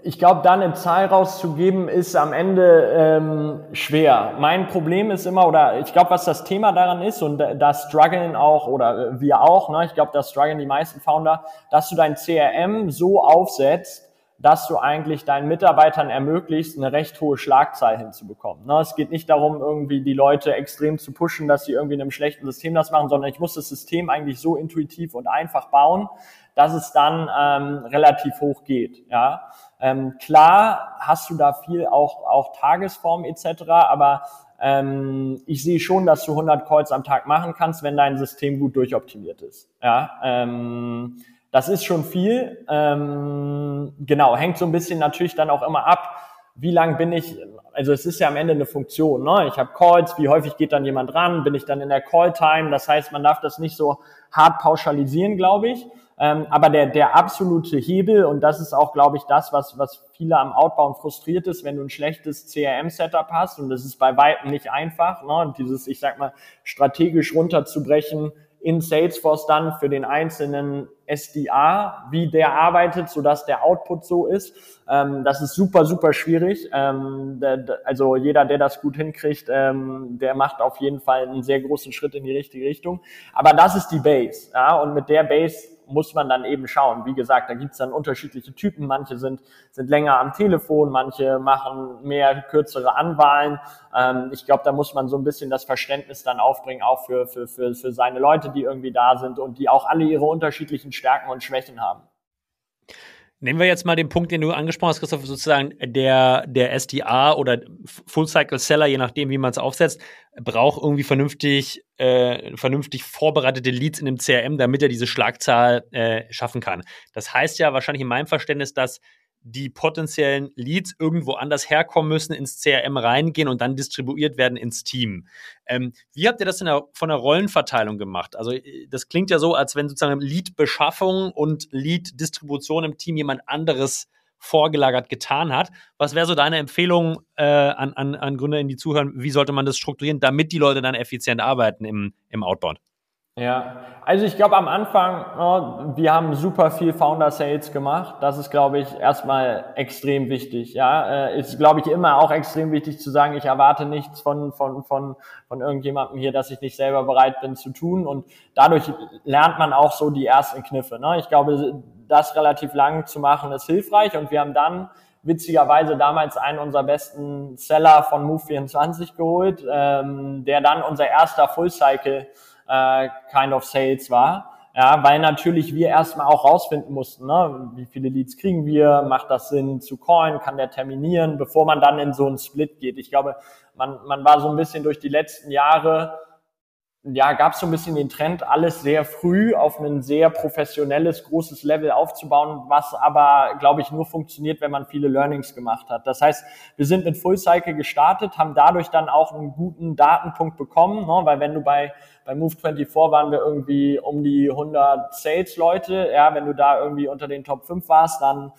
S2: ich glaube, da eine Zahl rauszugeben, ist am Ende ähm, schwer. Mein Problem ist immer, oder ich glaube, was das Thema daran ist, und da strugglen auch, oder wir auch, ne, ich glaube, da strugglen die meisten Founder, dass du dein CRM so aufsetzt, dass du eigentlich deinen Mitarbeitern ermöglicht, eine recht hohe Schlagzahl hinzubekommen. Ne, es geht nicht darum, irgendwie die Leute extrem zu pushen, dass sie irgendwie in einem schlechten System das machen, sondern ich muss das System eigentlich so intuitiv und einfach bauen, dass es dann ähm, relativ hoch geht. Ja, ähm, klar hast du da viel auch auch Tagesform etc., aber ähm, ich sehe schon, dass du 100 Calls am Tag machen kannst, wenn dein System gut durchoptimiert ist. Ja, ähm, das ist schon viel. Ähm, genau, hängt so ein bisschen natürlich dann auch immer ab, wie lang bin ich, also es ist ja am Ende eine Funktion, ne? Ich habe Calls, wie häufig geht dann jemand ran, bin ich dann in der Call-Time, das heißt, man darf das nicht so hart pauschalisieren, glaube ich. Ähm, aber der, der absolute Hebel, und das ist auch, glaube ich, das, was, was viele am Outbound frustriert ist, wenn du ein schlechtes CRM-Setup hast, und das ist bei Weitem nicht einfach, ne? Und dieses, ich sag mal, strategisch runterzubrechen, in Salesforce dann für den einzelnen SDA, wie der arbeitet, so dass der Output so ist. Ähm, das ist super, super schwierig. Ähm, also jeder, der das gut hinkriegt, ähm, der macht auf jeden Fall einen sehr großen Schritt in die richtige Richtung. Aber das ist die Base. Ja? Und mit der Base muss man dann eben schauen. Wie gesagt, da gibt's dann unterschiedliche Typen. Manche sind, sind länger am Telefon, manche machen mehr kürzere Anwahlen. Ähm, ich glaube, da muss man so ein bisschen das Verständnis dann aufbringen, auch für, für, für, für seine Leute, die irgendwie da sind und die auch alle ihre unterschiedlichen Stärken und Schwächen haben.
S3: Nehmen wir jetzt mal den Punkt, den du angesprochen hast, Christoph, sozusagen der, der SDA oder Full Cycle Seller, je nachdem, wie man es aufsetzt, braucht irgendwie vernünftig, äh, vernünftig vorbereitete Leads in dem CRM, damit er diese Schlagzahl äh, schaffen kann. Das heißt ja wahrscheinlich in meinem Verständnis, dass die potenziellen Leads irgendwo anders herkommen müssen, ins CRM reingehen und dann distribuiert werden ins Team. Ähm, wie habt ihr das der, von der Rollenverteilung gemacht? Also äh, das klingt ja so, als wenn sozusagen Lead-Beschaffung und Lead-Distribution im Team jemand anderes vorgelagert getan hat. Was wäre so deine Empfehlung äh, an, an, an Gründer, die zuhören? Wie sollte man das strukturieren, damit die Leute dann effizient arbeiten im, im Outbound?
S2: Ja, also ich glaube am Anfang, oh, wir haben super viel Founder Sales gemacht. Das ist, glaube ich, erstmal extrem wichtig. Ja, äh, ist, glaube ich, immer auch extrem wichtig zu sagen, ich erwarte nichts von, von, von, von irgendjemandem hier, dass ich nicht selber bereit bin zu tun. Und dadurch lernt man auch so die ersten Kniffe. Ne? Ich glaube, das relativ lang zu machen ist hilfreich. Und wir haben dann witzigerweise damals einen unserer besten Seller von Move24 geholt, ähm, der dann unser erster Full Cycle äh, kind of Sales war. Ja, weil natürlich wir erstmal auch rausfinden mussten, ne, wie viele Leads kriegen wir, macht das Sinn zu coin, kann der terminieren, bevor man dann in so einen Split geht. Ich glaube, man, man war so ein bisschen durch die letzten Jahre ja, gab es so ein bisschen den Trend, alles sehr früh auf ein sehr professionelles, großes Level aufzubauen, was aber, glaube ich, nur funktioniert, wenn man viele Learnings gemacht hat. Das heißt, wir sind mit Full Cycle gestartet, haben dadurch dann auch einen guten Datenpunkt bekommen, ne? weil wenn du bei, bei Move24 waren wir irgendwie um die 100 Sales-Leute, ja, wenn du da irgendwie unter den Top 5 warst, dann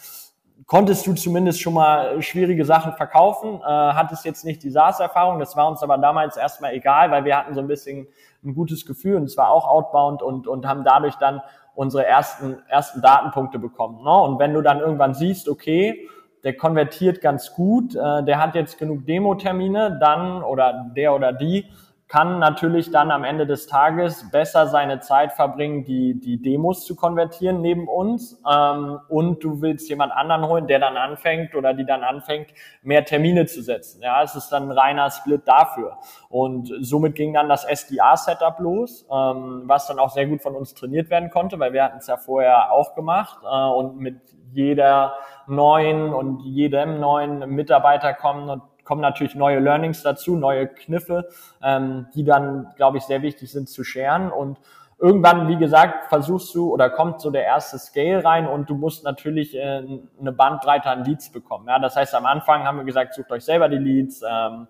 S2: konntest du zumindest schon mal schwierige Sachen verkaufen, äh, hattest jetzt nicht die SaaS-Erfahrung, das war uns aber damals erstmal egal, weil wir hatten so ein bisschen ein gutes Gefühl und zwar auch outbound und, und haben dadurch dann unsere ersten, ersten Datenpunkte bekommen. Ne? Und wenn du dann irgendwann siehst, okay, der konvertiert ganz gut, äh, der hat jetzt genug Demo-Termine, dann oder der oder die kann natürlich dann am Ende des Tages besser seine Zeit verbringen, die, die Demos zu konvertieren neben uns. Ähm, und du willst jemand anderen holen, der dann anfängt oder die dann anfängt, mehr Termine zu setzen. Ja, es ist dann ein reiner Split dafür. Und somit ging dann das SDA-Setup los, ähm, was dann auch sehr gut von uns trainiert werden konnte, weil wir hatten es ja vorher auch gemacht äh, und mit jeder neuen und jedem neuen Mitarbeiter kommen und kommen natürlich neue Learnings dazu, neue Kniffe, ähm, die dann, glaube ich, sehr wichtig sind zu scheren. Und irgendwann, wie gesagt, versuchst du oder kommt so der erste Scale rein und du musst natürlich äh, eine Bandbreite an Leads bekommen. Ja, das heißt, am Anfang haben wir gesagt, sucht euch selber die Leads, ähm,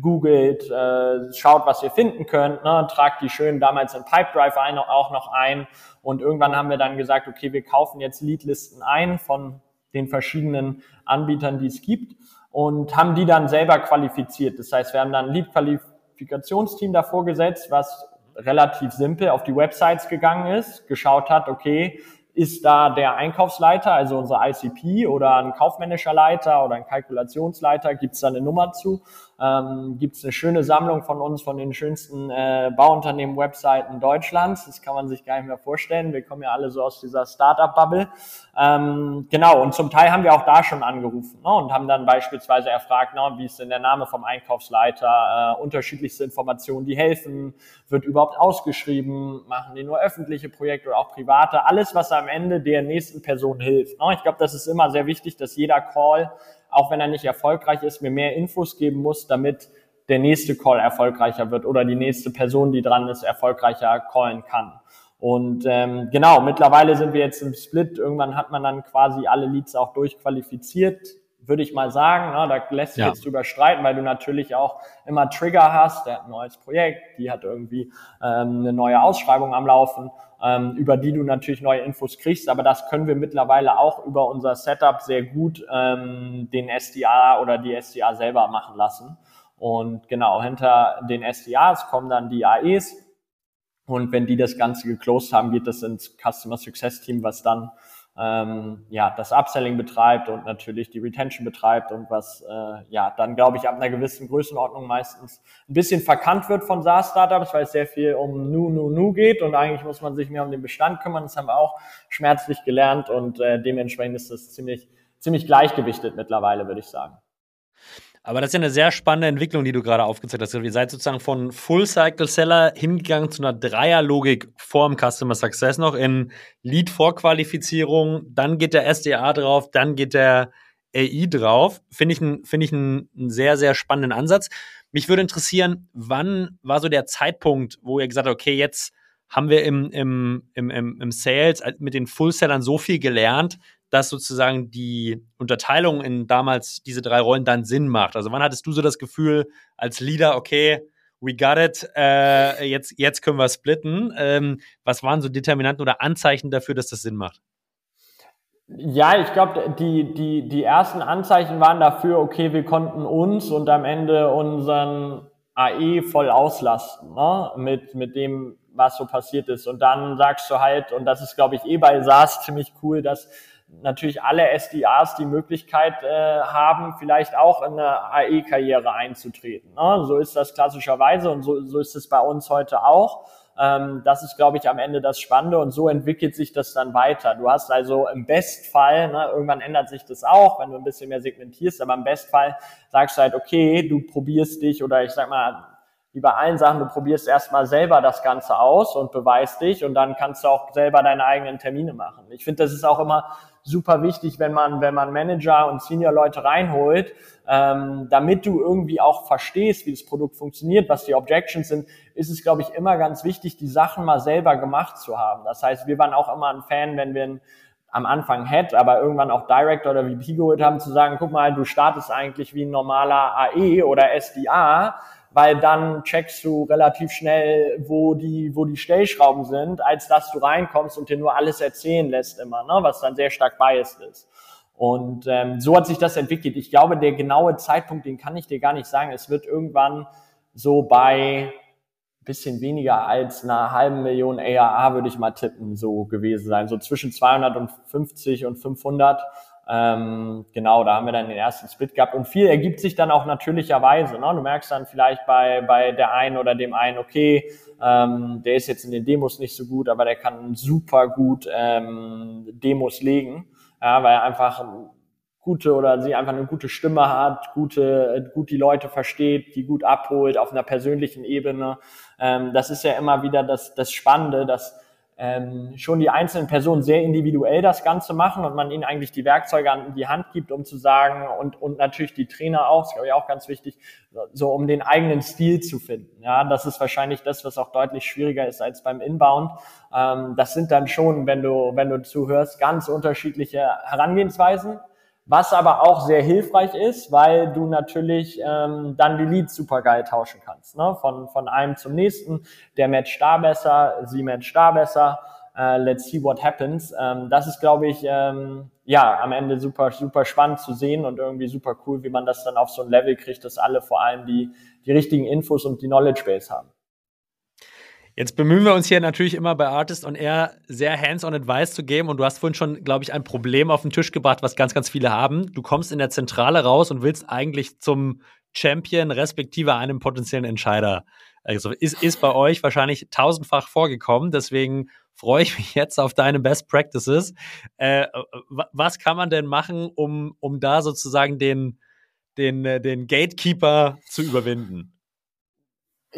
S2: googelt, äh, schaut, was ihr finden könnt, ne, tragt die schön damals in Pipedrive ein, auch noch ein. Und irgendwann haben wir dann gesagt, okay, wir kaufen jetzt Leadlisten ein von den verschiedenen Anbietern, die es gibt und haben die dann selber qualifiziert. Das heißt, wir haben dann ein Lead-Qualifikationsteam davor gesetzt, was relativ simpel auf die Websites gegangen ist, geschaut hat, okay, ist da der Einkaufsleiter, also unser ICP oder ein kaufmännischer Leiter oder ein Kalkulationsleiter, gibt es da eine Nummer zu ähm, gibt es eine schöne Sammlung von uns, von den schönsten äh, Bauunternehmen-Webseiten Deutschlands. Das kann man sich gar nicht mehr vorstellen. Wir kommen ja alle so aus dieser Startup-Bubble. Ähm, genau, und zum Teil haben wir auch da schon angerufen ne, und haben dann beispielsweise erfragt, ne, wie ist denn der Name vom Einkaufsleiter, äh, unterschiedlichste Informationen, die helfen, wird überhaupt ausgeschrieben, machen die nur öffentliche Projekte oder auch private, alles, was am Ende der nächsten Person hilft. Ne. Ich glaube, das ist immer sehr wichtig, dass jeder Call auch wenn er nicht erfolgreich ist, mir mehr Infos geben muss, damit der nächste Call erfolgreicher wird oder die nächste Person, die dran ist, erfolgreicher callen kann. Und ähm, genau, mittlerweile sind wir jetzt im Split. Irgendwann hat man dann quasi alle Leads auch durchqualifiziert, würde ich mal sagen. Ne? Da lässt sich ja. jetzt drüber streiten, weil du natürlich auch immer Trigger hast. Der hat ein neues Projekt, die hat irgendwie ähm, eine neue Ausschreibung am Laufen ähm, über die du natürlich neue Infos kriegst. Aber das können wir mittlerweile auch über unser Setup sehr gut ähm, den SDA oder die SDA selber machen lassen. Und genau, hinter den SDAs kommen dann die AEs. Und wenn die das Ganze geclosed haben, geht das ins Customer Success Team, was dann ähm, ja, das Upselling betreibt und natürlich die Retention betreibt und was äh, ja dann, glaube ich, ab einer gewissen Größenordnung meistens ein bisschen verkannt wird von SaaS-Startups, weil es sehr viel um Nu, Nu, Nu geht und eigentlich muss man sich mehr um den Bestand kümmern. Das haben wir auch schmerzlich gelernt und äh, dementsprechend ist das ziemlich, ziemlich gleichgewichtet mittlerweile, würde ich sagen.
S3: Aber das ist ja eine sehr spannende Entwicklung, die du gerade aufgezeigt hast. Ihr seid sozusagen von Full-Cycle-Seller hingegangen zu einer Dreierlogik vorm Customer Success noch in Lead-Vorqualifizierung, dann geht der SDA drauf, dann geht der AI drauf. Finde ich, ein, finde ich einen, sehr, sehr spannenden Ansatz. Mich würde interessieren, wann war so der Zeitpunkt, wo ihr gesagt habt, okay, jetzt haben wir im, im, im, im Sales mit den Full-Sellern so viel gelernt, dass sozusagen die Unterteilung in damals diese drei Rollen dann Sinn macht? Also wann hattest du so das Gefühl als Leader, okay, we got it, äh, jetzt, jetzt können wir splitten. Ähm, was waren so Determinanten oder Anzeichen dafür, dass das Sinn macht?
S2: Ja, ich glaube, die, die, die ersten Anzeichen waren dafür, okay, wir konnten uns und am Ende unseren AE voll auslasten, ne? mit, mit dem, was so passiert ist. Und dann sagst du halt, und das ist, glaube ich, eh bei SaaS ziemlich cool, dass natürlich alle SDAs die Möglichkeit äh, haben, vielleicht auch in eine AE-Karriere einzutreten. Ne? So ist das klassischerweise und so, so ist es bei uns heute auch. Ähm, das ist, glaube ich, am Ende das Spannende und so entwickelt sich das dann weiter. Du hast also im Bestfall, ne, irgendwann ändert sich das auch, wenn du ein bisschen mehr segmentierst, aber im Bestfall sagst du halt, okay, du probierst dich oder ich sag mal, wie bei allen Sachen, du probierst erstmal selber das Ganze aus und beweist dich und dann kannst du auch selber deine eigenen Termine machen. Ich finde, das ist auch immer super wichtig, wenn man, wenn man Manager und Senior-Leute reinholt, ähm, damit du irgendwie auch verstehst, wie das Produkt funktioniert, was die Objections sind, ist es, glaube ich, immer ganz wichtig, die Sachen mal selber gemacht zu haben. Das heißt, wir waren auch immer ein Fan, wenn wir ein am Anfang Head, aber irgendwann auch Director oder VP geholt haben, zu sagen, guck mal, du startest eigentlich wie ein normaler AE oder SDA, weil dann checkst du relativ schnell, wo die, wo die Stellschrauben sind, als dass du reinkommst und dir nur alles erzählen lässt immer, ne? was dann sehr stark biased ist. Und ähm, so hat sich das entwickelt. Ich glaube, der genaue Zeitpunkt, den kann ich dir gar nicht sagen. Es wird irgendwann so bei bisschen weniger als einer halben Million ARA, würde ich mal tippen, so gewesen sein. So zwischen 250 und 500 ähm, genau, da haben wir dann den ersten Split gehabt und viel ergibt sich dann auch natürlicherweise. Ne? Du merkst dann vielleicht bei, bei der einen oder dem einen, okay, ähm, der ist jetzt in den Demos nicht so gut, aber der kann super gut ähm, Demos legen, ja, weil er einfach gute oder sie einfach eine gute Stimme hat, gute, gut die Leute versteht, die gut abholt auf einer persönlichen Ebene. Ähm, das ist ja immer wieder das, das Spannende, dass ähm, schon die einzelnen Personen sehr individuell das Ganze machen und man ihnen eigentlich die Werkzeuge an die Hand gibt, um zu sagen, und, und natürlich die Trainer auch, das glaube ich auch ganz wichtig, so um den eigenen Stil zu finden. Ja, das ist wahrscheinlich das, was auch deutlich schwieriger ist als beim Inbound. Ähm, das sind dann schon, wenn du, wenn du zuhörst, ganz unterschiedliche Herangehensweisen was aber auch sehr hilfreich ist, weil du natürlich ähm, dann die Leads super geil tauschen kannst. Ne? Von, von einem zum nächsten. Der matcht da besser, sie matcht da besser. Uh, let's see what happens. Ähm, das ist, glaube ich, ähm, ja, am Ende super, super spannend zu sehen und irgendwie super cool, wie man das dann auf so ein Level kriegt, dass alle vor allem die, die richtigen Infos und die Knowledge Base haben.
S3: Jetzt bemühen wir uns hier natürlich immer bei Artist on Air sehr hands-on Advice zu geben und du hast vorhin schon, glaube ich, ein Problem auf den Tisch gebracht, was ganz, ganz viele haben. Du kommst in der Zentrale raus und willst eigentlich zum Champion respektive einem potenziellen Entscheider. Also ist, ist bei euch wahrscheinlich tausendfach vorgekommen, deswegen freue ich mich jetzt auf deine Best Practices. Äh, was kann man denn machen, um, um da sozusagen den, den, äh, den Gatekeeper zu überwinden?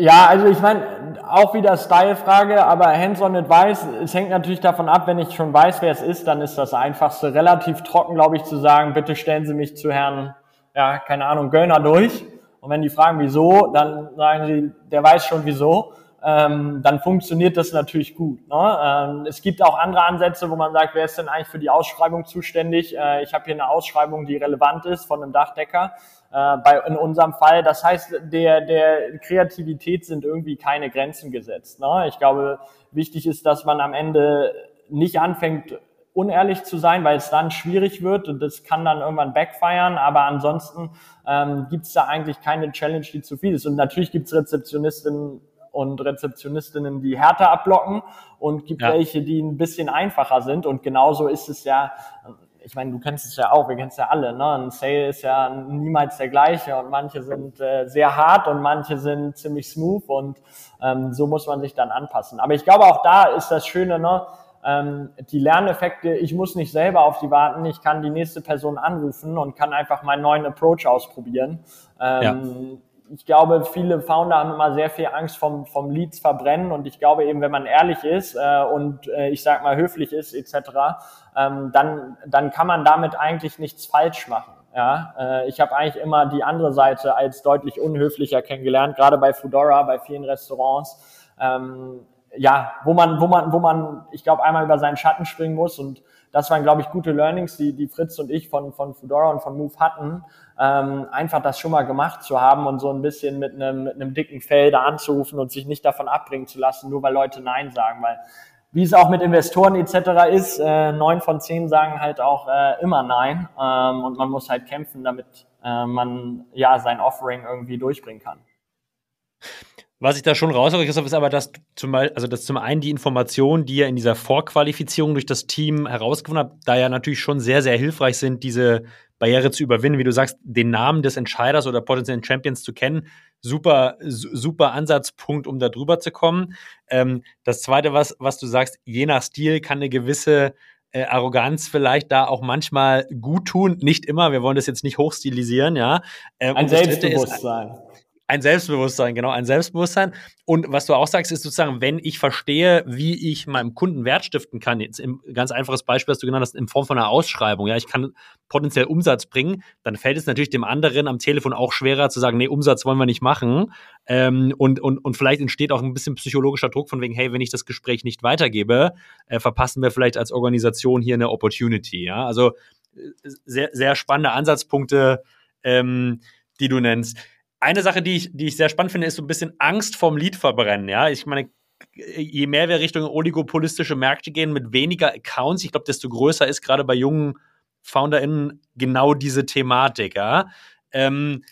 S2: Ja, also ich meine, auch wieder Style-Frage, aber hands-on advice, es hängt natürlich davon ab, wenn ich schon weiß, wer es ist, dann ist das einfachste. Relativ trocken, glaube ich, zu sagen, bitte stellen Sie mich zu Herrn, ja, keine Ahnung, Göllner durch. Und wenn die fragen, wieso, dann sagen sie, der weiß schon wieso. Ähm, dann funktioniert das natürlich gut. Ne? Ähm, es gibt auch andere Ansätze, wo man sagt, wer ist denn eigentlich für die Ausschreibung zuständig? Äh, ich habe hier eine Ausschreibung, die relevant ist von einem Dachdecker äh, bei, in unserem Fall. Das heißt, der, der Kreativität sind irgendwie keine Grenzen gesetzt. Ne? Ich glaube, wichtig ist, dass man am Ende nicht anfängt, unehrlich zu sein, weil es dann schwierig wird und das kann dann irgendwann backfeiern, aber ansonsten ähm, gibt es da eigentlich keine Challenge, die zu viel ist. Und natürlich gibt es Rezeptionistinnen und Rezeptionistinnen, die härter abblocken und gibt
S3: Ja.
S2: welche, die ein bisschen einfacher sind. Und genauso ist es ja, ich meine, du kennst es ja auch, wir kennen es ja alle, ne? Ein Sale ist ja niemals der gleiche und manche sind äh, sehr hart und manche sind ziemlich smooth und ähm, so muss man sich dann anpassen. Aber ich glaube, auch da ist das Schöne, ne? Ähm, die Lerneffekte, ich muss nicht selber auf die warten, ich kann die nächste Person anrufen und kann einfach meinen neuen Approach ausprobieren. Ähm, Ich glaube, viele Founder haben immer sehr viel Angst vom, vom Leads verbrennen und ich glaube eben, wenn man ehrlich ist äh, und äh, ich sag mal höflich ist etc., ähm, dann, dann kann man damit eigentlich nichts falsch machen. Ja, äh, ich habe eigentlich immer die andere Seite als deutlich unhöflicher kennengelernt, gerade bei Foodora, bei vielen Restaurants. Ähm, ja, wo man, wo man, wo man, ich glaube, einmal über seinen Schatten springen muss und das waren, glaube ich, gute Learnings, die, die Fritz und ich von, von Foodora und von Move hatten, ähm, einfach das schon mal gemacht zu haben und so ein bisschen mit einem, mit einem dicken Fell da anzurufen und sich nicht davon abbringen zu lassen, nur weil Leute Nein sagen, weil wie es auch mit Investoren etc. ist, äh, neun von zehn sagen halt auch äh, immer Nein ähm, und man muss halt kämpfen, damit äh, man ja sein Offering irgendwie durchbringen kann.
S3: Was ich da schon raushöre, Christoph, ist aber, dass zum, also dass zum einen die Informationen, die ihr in dieser Vorqualifizierung durch das Team herausgefunden habt, da ja natürlich schon sehr, sehr hilfreich sind, diese Barriere zu überwinden, wie du sagst, den Namen des Entscheiders oder potenziellen Champions zu kennen. Super, super Ansatzpunkt, um da drüber zu kommen. Ähm, das zweite, was, was du sagst, je nach Stil kann eine gewisse äh, Arroganz vielleicht da auch manchmal gut tun. Nicht immer, wir wollen das jetzt nicht hochstilisieren, ja.
S2: Ähm, Ein Selbstbewusstsein.
S3: Ist, ein Selbstbewusstsein, genau, ein Selbstbewusstsein. Und was du auch sagst, ist sozusagen, wenn ich verstehe, wie ich meinem Kunden Wert stiften kann, jetzt im ganz einfaches Beispiel, das du genannt hast, in Form von einer Ausschreibung, ja, ich kann potenziell Umsatz bringen, dann fällt es natürlich dem anderen am Telefon auch schwerer zu sagen, nee, Umsatz wollen wir nicht machen. Ähm, und, und, und vielleicht entsteht auch ein bisschen psychologischer Druck von wegen, hey, wenn ich das Gespräch nicht weitergebe, äh, verpassen wir vielleicht als Organisation hier eine Opportunity, ja. Also sehr, sehr spannende Ansatzpunkte, ähm, die du nennst eine Sache, die ich, die ich sehr spannend finde, ist so ein bisschen Angst vorm Lied verbrennen. Ja, ich meine, je mehr wir Richtung oligopolistische Märkte gehen mit weniger Accounts, ich glaube, desto größer ist gerade bei jungen FounderInnen genau diese Thematik. Ja? Ähm,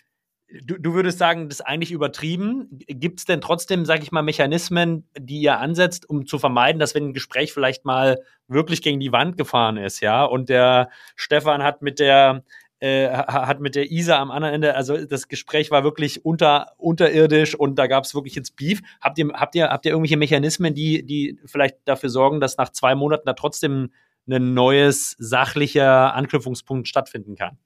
S3: du, du würdest sagen, das ist eigentlich übertrieben. Gibt es denn trotzdem, sage ich mal, Mechanismen, die ihr ansetzt, um zu vermeiden, dass wenn ein Gespräch vielleicht mal wirklich gegen die Wand gefahren ist, ja, und der Stefan hat mit der äh, hat mit der Isa am anderen Ende, also das Gespräch war wirklich unter, unterirdisch und da gab es wirklich jetzt Beef. Habt ihr, habt ihr, habt ihr irgendwelche Mechanismen, die, die vielleicht dafür sorgen, dass nach zwei Monaten da trotzdem ein neues sachlicher Anknüpfungspunkt stattfinden kann?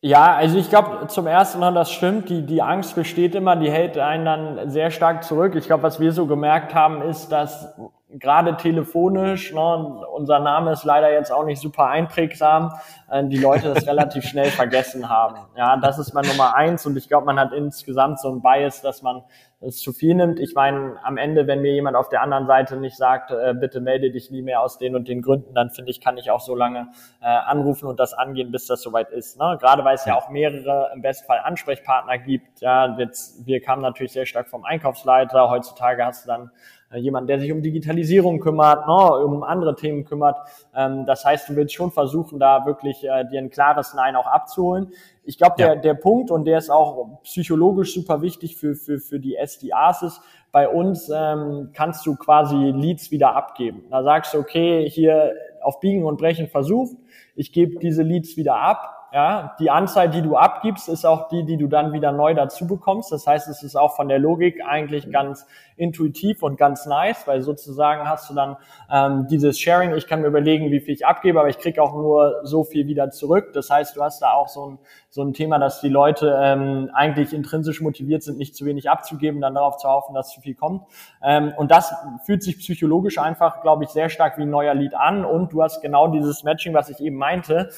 S2: Ja, also ich glaube, zum ersten Mal, das stimmt, die, die Angst besteht immer, die hält einen dann sehr stark zurück. Ich glaube, was wir so gemerkt haben, ist, dass gerade telefonisch, ne, unser Name ist leider jetzt auch nicht super einprägsam, äh, die Leute das relativ (laughs) schnell vergessen haben. Ja, das ist mal Nummer eins und ich glaube, man hat insgesamt so ein Bias, dass man es zu viel nimmt. Ich meine, am Ende, wenn mir jemand auf der anderen Seite nicht sagt, äh, bitte melde dich nie mehr aus den und den Gründen, dann finde ich, kann ich auch so lange äh, anrufen und das angehen, bis das soweit ist. Ne? Gerade weil es ja auch mehrere im Bestfall Ansprechpartner gibt. Ja, jetzt, wir kamen natürlich sehr stark vom Einkaufsleiter. Heutzutage hast du dann jemand, der sich um Digitalisierung kümmert, ne, um andere Themen kümmert. Ähm, das heißt, du willst schon versuchen, da wirklich äh, dir ein klares Nein auch abzuholen. Ich glaube, der, ja. der Punkt, und der ist auch psychologisch super wichtig für, für, für die SDAs, ist, bei uns ähm, kannst du quasi Leads wieder abgeben. Da sagst du, okay, hier auf Biegen und Brechen versucht, ich gebe diese Leads wieder ab. Ja, die Anzahl, die du abgibst, ist auch die, die du dann wieder neu dazu bekommst. Das heißt, es ist auch von der Logik eigentlich ganz intuitiv und ganz nice, weil sozusagen hast du dann ähm, dieses Sharing, ich kann mir überlegen, wie viel ich abgebe, aber ich kriege auch nur so viel wieder zurück. Das heißt, du hast da auch so ein, so ein Thema, dass die Leute ähm, eigentlich intrinsisch motiviert sind, nicht zu wenig abzugeben, dann darauf zu hoffen, dass zu viel kommt. Ähm, und das fühlt sich psychologisch einfach, glaube ich, sehr stark wie ein neuer Lied an. Und du hast genau dieses Matching, was ich eben meinte.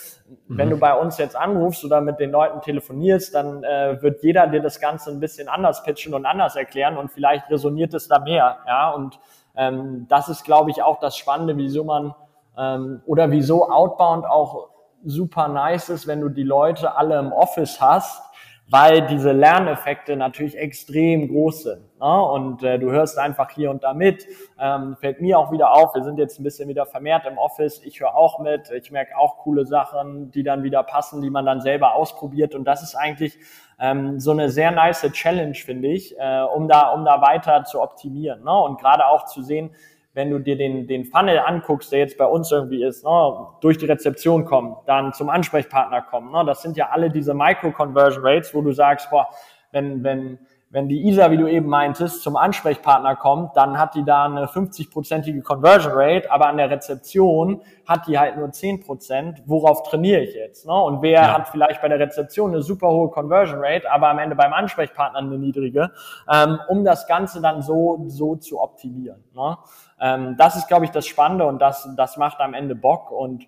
S2: Mhm. Wenn du bei uns jetzt anrufst oder mit den Leuten telefonierst, dann äh, wird jeder dir das Ganze ein bisschen anders pitchen und anders erklären und vielleicht resoniert es da mehr. Ja, und ähm, das ist, glaube ich, auch das Spannende, wieso man ähm, oder wieso Outbound auch super nice ist, wenn du die Leute alle im Office hast, weil diese Lerneffekte natürlich extrem groß sind. Ne? Und äh, du hörst einfach hier und da mit. Ähm, fällt mir auch wieder auf, wir sind jetzt ein bisschen wieder vermehrt im Office. Ich höre auch mit, ich merke auch coole Sachen, die dann wieder passen, die man dann selber ausprobiert. Und das ist eigentlich ähm, so eine sehr nice Challenge, finde ich, äh, um da, um da weiter zu optimieren. Ne? Und gerade auch zu sehen, wenn du dir den, den Funnel anguckst, der jetzt bei uns irgendwie ist, ne, durch die Rezeption kommen, dann zum Ansprechpartner kommen, ne, das sind ja alle diese Micro-Conversion Rates, wo du sagst, boah, wenn, wenn, wenn die ISA, wie du eben meintest, zum Ansprechpartner kommt, dann hat die da eine 50-prozentige Conversion Rate, aber an der Rezeption hat die halt nur 10 Prozent. Worauf trainiere ich jetzt? Ne? Und wer ja. hat vielleicht bei der Rezeption eine super hohe Conversion Rate, aber am Ende beim Ansprechpartner eine niedrige, ähm, um das Ganze dann so, so zu optimieren. Ne? Ähm, das ist, glaube ich, das Spannende und das, das macht am Ende Bock und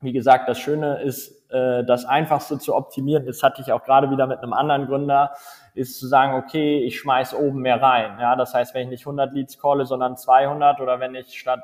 S2: wie gesagt, das Schöne ist, äh, das Einfachste zu optimieren. Das hatte ich auch gerade wieder mit einem anderen Gründer ist zu sagen, okay, ich schmeiß oben mehr rein. Ja, das heißt, wenn ich nicht 100 Leads calle, sondern 200 oder wenn ich statt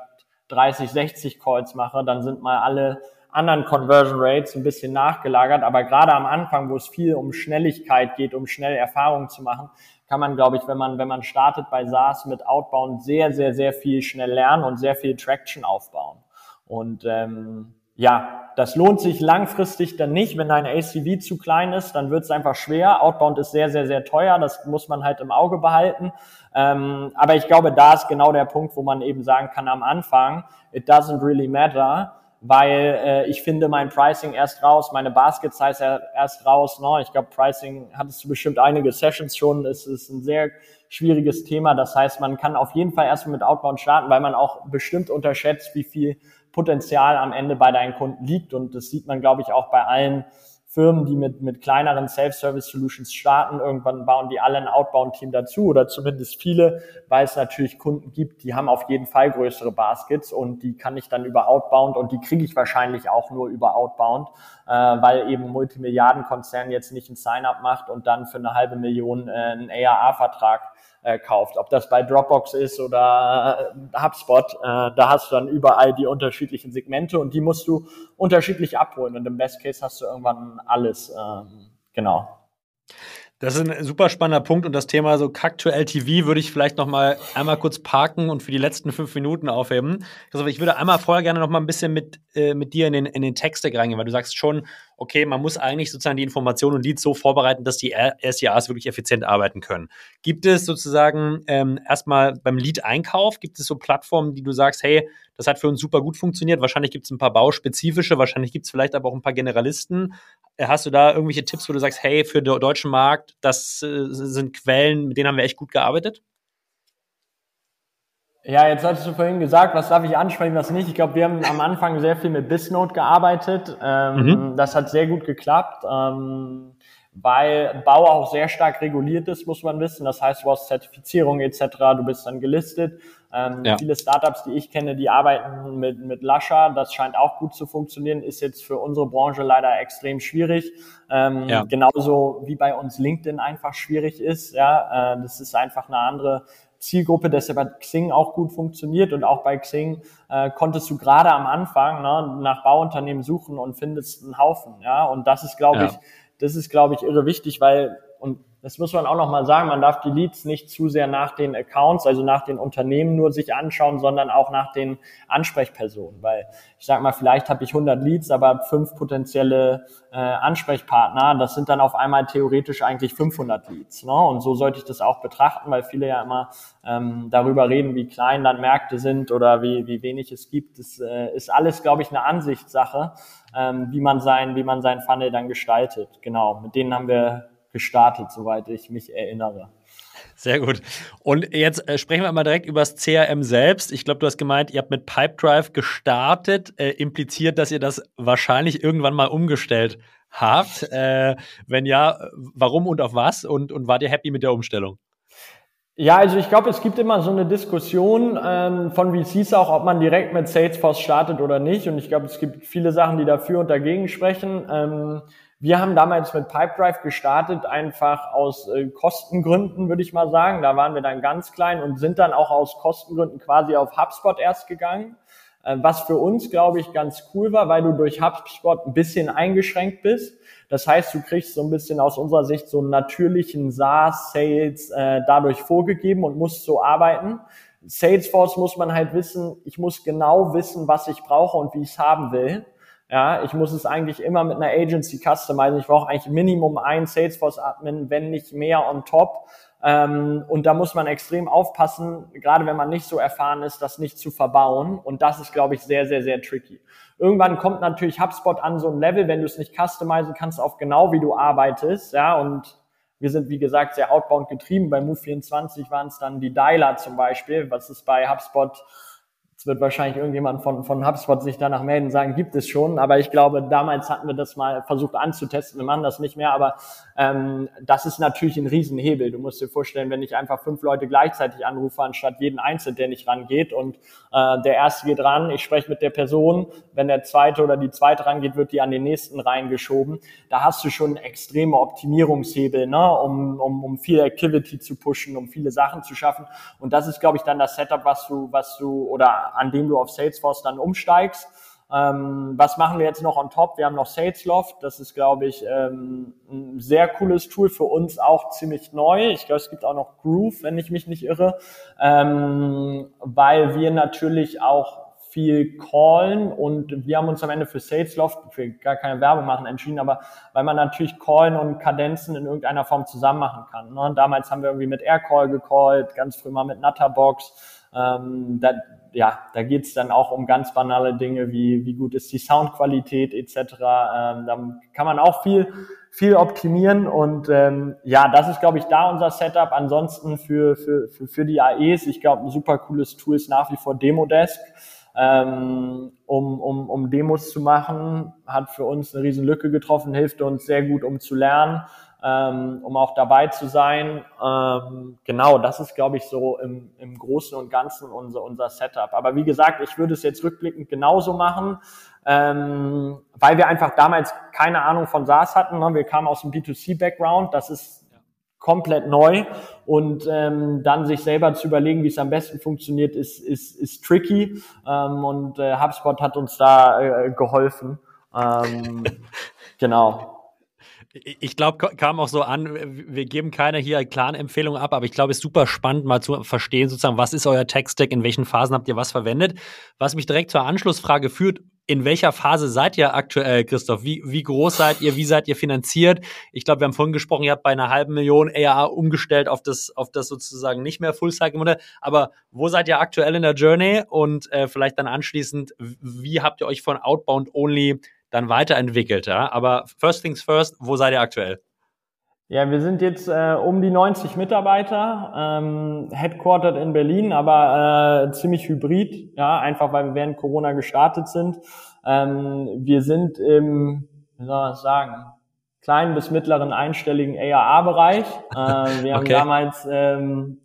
S2: 30, 60 Calls mache, dann sind mal alle anderen Conversion Rates ein bisschen nachgelagert. Aber gerade am Anfang, wo es viel um Schnelligkeit geht, um schnell Erfahrungen zu machen, kann man, glaube ich, wenn man, wenn man startet bei SaaS mit Outbound, sehr, sehr, sehr viel schnell lernen und sehr viel Traction aufbauen. Und ähm, ja, das lohnt sich langfristig dann nicht. Wenn dein ACV zu klein ist, dann wird es einfach schwer. Outbound ist sehr, sehr, sehr teuer. Das muss man halt im Auge behalten. Ähm, aber ich glaube, da ist genau der Punkt, wo man eben sagen kann am Anfang, it doesn't really matter, weil äh, ich finde mein Pricing erst raus, meine Basket Size erst raus. Ne? Ich glaube, Pricing hattest du bestimmt einige Sessions schon. Es ist ein sehr schwieriges Thema. Das heißt, man kann auf jeden Fall erstmal mit Outbound starten, weil man auch bestimmt unterschätzt, wie viel Potenzial am Ende bei deinen Kunden liegt. Und das sieht man, glaube ich, auch bei allen Firmen, die mit, mit kleineren Self-Service-Solutions starten. Irgendwann bauen die alle ein Outbound-Team dazu oder zumindest viele, weil es natürlich Kunden gibt, die haben auf jeden Fall größere Baskets und die kann ich dann über Outbound und die kriege ich wahrscheinlich auch nur über Outbound, äh, weil eben Multimilliardenkonzern jetzt nicht ein Sign-up macht und dann für eine halbe Million äh, einen ARA-Vertrag äh, kauft. Ob das bei Dropbox ist oder äh, HubSpot, äh, da hast du dann überall die unterschiedlichen Segmente und die musst du unterschiedlich abholen. Und im Best Case hast du irgendwann alles. Ähm, genau.
S3: Das ist ein super spannender Punkt und das Thema so Kack to LTV würde ich vielleicht noch mal einmal kurz parken und für die letzten fünf Minuten aufheben. Also ich würde einmal vorher gerne noch mal ein bisschen mit, äh, mit dir in den, in den Text reingehen, weil du sagst schon, okay, man muss eigentlich sozusagen die Informationen und Leads so vorbereiten, dass die SDAs wirklich effizient arbeiten können. Gibt es sozusagen ähm, erstmal beim Lead-Einkauf, gibt es so Plattformen, die du sagst, hey, das hat für uns super gut funktioniert. Wahrscheinlich gibt es ein paar bauspezifische, wahrscheinlich gibt es vielleicht aber auch ein paar Generalisten. Äh, hast du da irgendwelche Tipps, wo du sagst, hey, für den deutschen Markt, das äh, sind Quellen, mit denen haben wir echt gut gearbeitet?
S2: Ja, jetzt hattest du vorhin gesagt, was darf ich ansprechen, was nicht. Ich glaube, wir haben am Anfang sehr viel mit Bisnote gearbeitet. Ähm, mhm. Das hat sehr gut geklappt, ähm, weil Bau auch sehr stark reguliert ist, muss man wissen. Das heißt, du hast Zertifizierung etc., du bist dann gelistet. Ähm, ja. Viele Startups, die ich kenne, die arbeiten mit, mit Lasher. Das scheint auch gut zu funktionieren, ist jetzt für unsere Branche leider extrem schwierig. Ähm, ja. Genauso wie bei uns LinkedIn einfach schwierig ist. Ja, äh, das ist einfach eine andere Zielgruppe, deshalb hat Xing auch gut funktioniert und auch bei Xing äh, konntest du gerade am Anfang ne, nach Bauunternehmen suchen und findest einen Haufen, ja, und das ist, glaube ja. ich, das ist, glaube ich, irre wichtig, weil und das muss man auch noch mal sagen, man darf die Leads nicht zu sehr nach den Accounts, also nach den Unternehmen nur sich anschauen, sondern auch nach den Ansprechpersonen, weil ich sag mal, vielleicht habe ich 100 Leads, aber fünf potenzielle äh, Ansprechpartner, das sind dann auf einmal theoretisch eigentlich 500 Leads. Ne? Und so sollte ich das auch betrachten, weil viele ja immer ähm, darüber reden, wie klein dann Märkte sind oder wie, wie wenig es gibt. Das äh, ist alles, glaube ich, eine Ansichtssache, ähm, wie man sein, wie man sein Funnel dann gestaltet. Genau, mit denen haben wir gestartet, soweit ich mich erinnere.
S3: Sehr gut. Und jetzt äh, sprechen wir mal direkt über das CRM selbst. Ich glaube, du hast gemeint, ihr habt mit Pipedrive gestartet, äh, impliziert, dass ihr das wahrscheinlich irgendwann mal umgestellt habt. Äh, wenn ja, warum und auf was? Und, und wart ihr happy mit der Umstellung?
S2: Ja, also ich glaube, es gibt immer so eine Diskussion ähm, von VCs auch, ob man direkt mit Salesforce startet oder nicht. Und ich glaube, es gibt viele Sachen, die dafür und dagegen sprechen. Ähm, wir haben damals mit Pipedrive gestartet, einfach aus äh, Kostengründen, würde ich mal sagen. Da waren wir dann ganz klein und sind dann auch aus Kostengründen quasi auf HubSpot erst gegangen. äh, was für uns, glaube ich, ganz cool war, weil du durch HubSpot ein bisschen eingeschränkt bist. Das heißt, du kriegst so ein bisschen aus unserer Sicht so einen natürlichen SaaS-Sales äh, dadurch vorgegeben und musst so arbeiten. Salesforce muss man halt wissen, ich muss genau wissen, was ich brauche und wie ich es haben will. Ja, ich muss es eigentlich immer mit einer Agency customizen. Ich brauche eigentlich Minimum ein Salesforce-Admin, wenn nicht mehr on top. Ähm, und da muss man extrem aufpassen, gerade wenn man nicht so erfahren ist, das nicht zu verbauen. Und das ist, glaube ich, sehr, sehr, sehr tricky. Irgendwann kommt natürlich HubSpot an so ein Level, wenn du es nicht customizen kannst, auf genau wie du arbeitest. Ja, und wir sind, wie gesagt, sehr outbound getrieben. Bei Move24 waren es dann die Dialer zum Beispiel, was ist bei HubSpot es wird wahrscheinlich irgendjemand von, von HubSpot sich danach melden und sagen, gibt es schon. Aber ich glaube, damals hatten wir das mal versucht anzutesten. Wir machen das nicht mehr. Aber ähm, das ist natürlich ein Riesenhebel. Du musst dir vorstellen, wenn ich einfach fünf Leute gleichzeitig anrufe, anstatt jeden Einzelnen, der nicht rangeht. Und äh, der Erste geht ran, ich spreche mit der Person. Wenn der Zweite oder die Zweite rangeht, wird die an den Nächsten reingeschoben. Da hast du schon extreme Optimierungshebel, ne? um, um, um viel Activity zu pushen, um viele Sachen zu schaffen. Und das ist, glaube ich, dann das Setup, was du, was du, oder an dem du auf Salesforce dann umsteigst. Ähm, was machen wir jetzt noch on top? Wir haben noch Salesloft. Das ist, glaube ich, ähm, ein sehr cooles Tool für uns, auch ziemlich neu. Ich glaube, es gibt auch noch Groove, wenn ich mich nicht irre, ähm, weil wir natürlich auch viel callen und wir haben uns am Ende für Salesloft, für gar keine Werbung machen, entschieden, aber weil man natürlich callen und Kadenzen in irgendeiner Form zusammen machen kann. Ne? damals haben wir irgendwie mit Aircall gecallt, ganz früh mal mit Nutterbox. Ähm, da, ja, da geht's dann auch um ganz banale Dinge wie, wie gut ist die Soundqualität etc. Ähm, da kann man auch viel, viel optimieren und ähm, ja, das ist, glaube ich, da unser Setup. Ansonsten für, für, für, für die AEs, ich glaube, ein super cooles Tool ist nach wie vor Demodesk. Ähm, um, um, um Demos zu machen, hat für uns eine riesen Lücke getroffen, hilft uns sehr gut, um zu lernen ähm, um auch dabei zu sein. Ähm, genau, das ist, glaube ich, so im, im Großen und Ganzen unser, unser Setup. Aber wie gesagt, ich würde es jetzt rückblickend genauso machen, ähm, weil wir einfach damals keine Ahnung von SaaS hatten. Ne? Wir kamen aus dem B2C-Background, das ist komplett neu und ähm, dann sich selber zu überlegen, wie es am besten funktioniert, ist, ist, ist tricky ähm, und äh, HubSpot hat uns da äh, geholfen. Ähm, (laughs) genau
S3: ich glaube, kam auch so an, wir geben keine hier Clan-Empfehlung ab, aber ich glaube, es ist super spannend, mal zu verstehen, sozusagen, was ist euer Tech-Stack, in welchen Phasen habt ihr was verwendet. Was mich direkt zur Anschlussfrage führt, in welcher Phase seid ihr aktuell, Christoph? Wie, wie groß seid ihr? Wie seid ihr finanziert? Ich glaube, wir haben vorhin gesprochen, ihr habt bei einer halben Million ARA umgestellt auf das, auf das sozusagen nicht mehr Full-Cycle-Modell. Aber wo seid ihr aktuell in der Journey? Und äh, vielleicht dann anschließend, wie habt ihr euch von Outbound Only dann weiterentwickelt. Ja? Aber first things first, wo seid ihr aktuell?
S2: Ja, wir sind jetzt äh, um die 90 Mitarbeiter, ähm, headquartered in Berlin, aber äh, ziemlich hybrid, ja, einfach weil wir während Corona gestartet sind. Ähm, wir sind im, wie soll man das sagen, kleinen bis mittleren einstelligen ARA-Bereich. Äh, wir haben okay. damals ähm,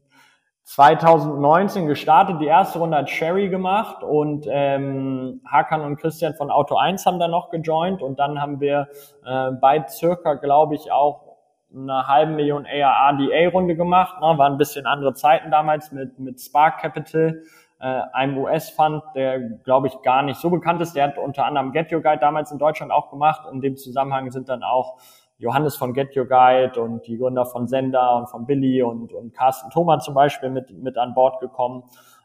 S2: 2019 gestartet, die erste Runde hat Sherry gemacht und ähm, Hakan und Christian von Auto 1 haben da noch gejoint und dann haben wir äh, bei circa, glaube ich, auch eine halbe Million ARA die A-Runde gemacht. Ne? Waren ein bisschen andere Zeiten damals mit, mit Spark Capital, äh, einem US-Fund, der, glaube ich, gar nicht so bekannt ist. Der hat unter anderem Get Your Guide damals in Deutschland auch gemacht. In dem Zusammenhang sind dann auch Johannes von Get Your Guide und die Gründer von Sender und von Billy und, und Carsten Thomas zum Beispiel mit, mit an Bord gekommen.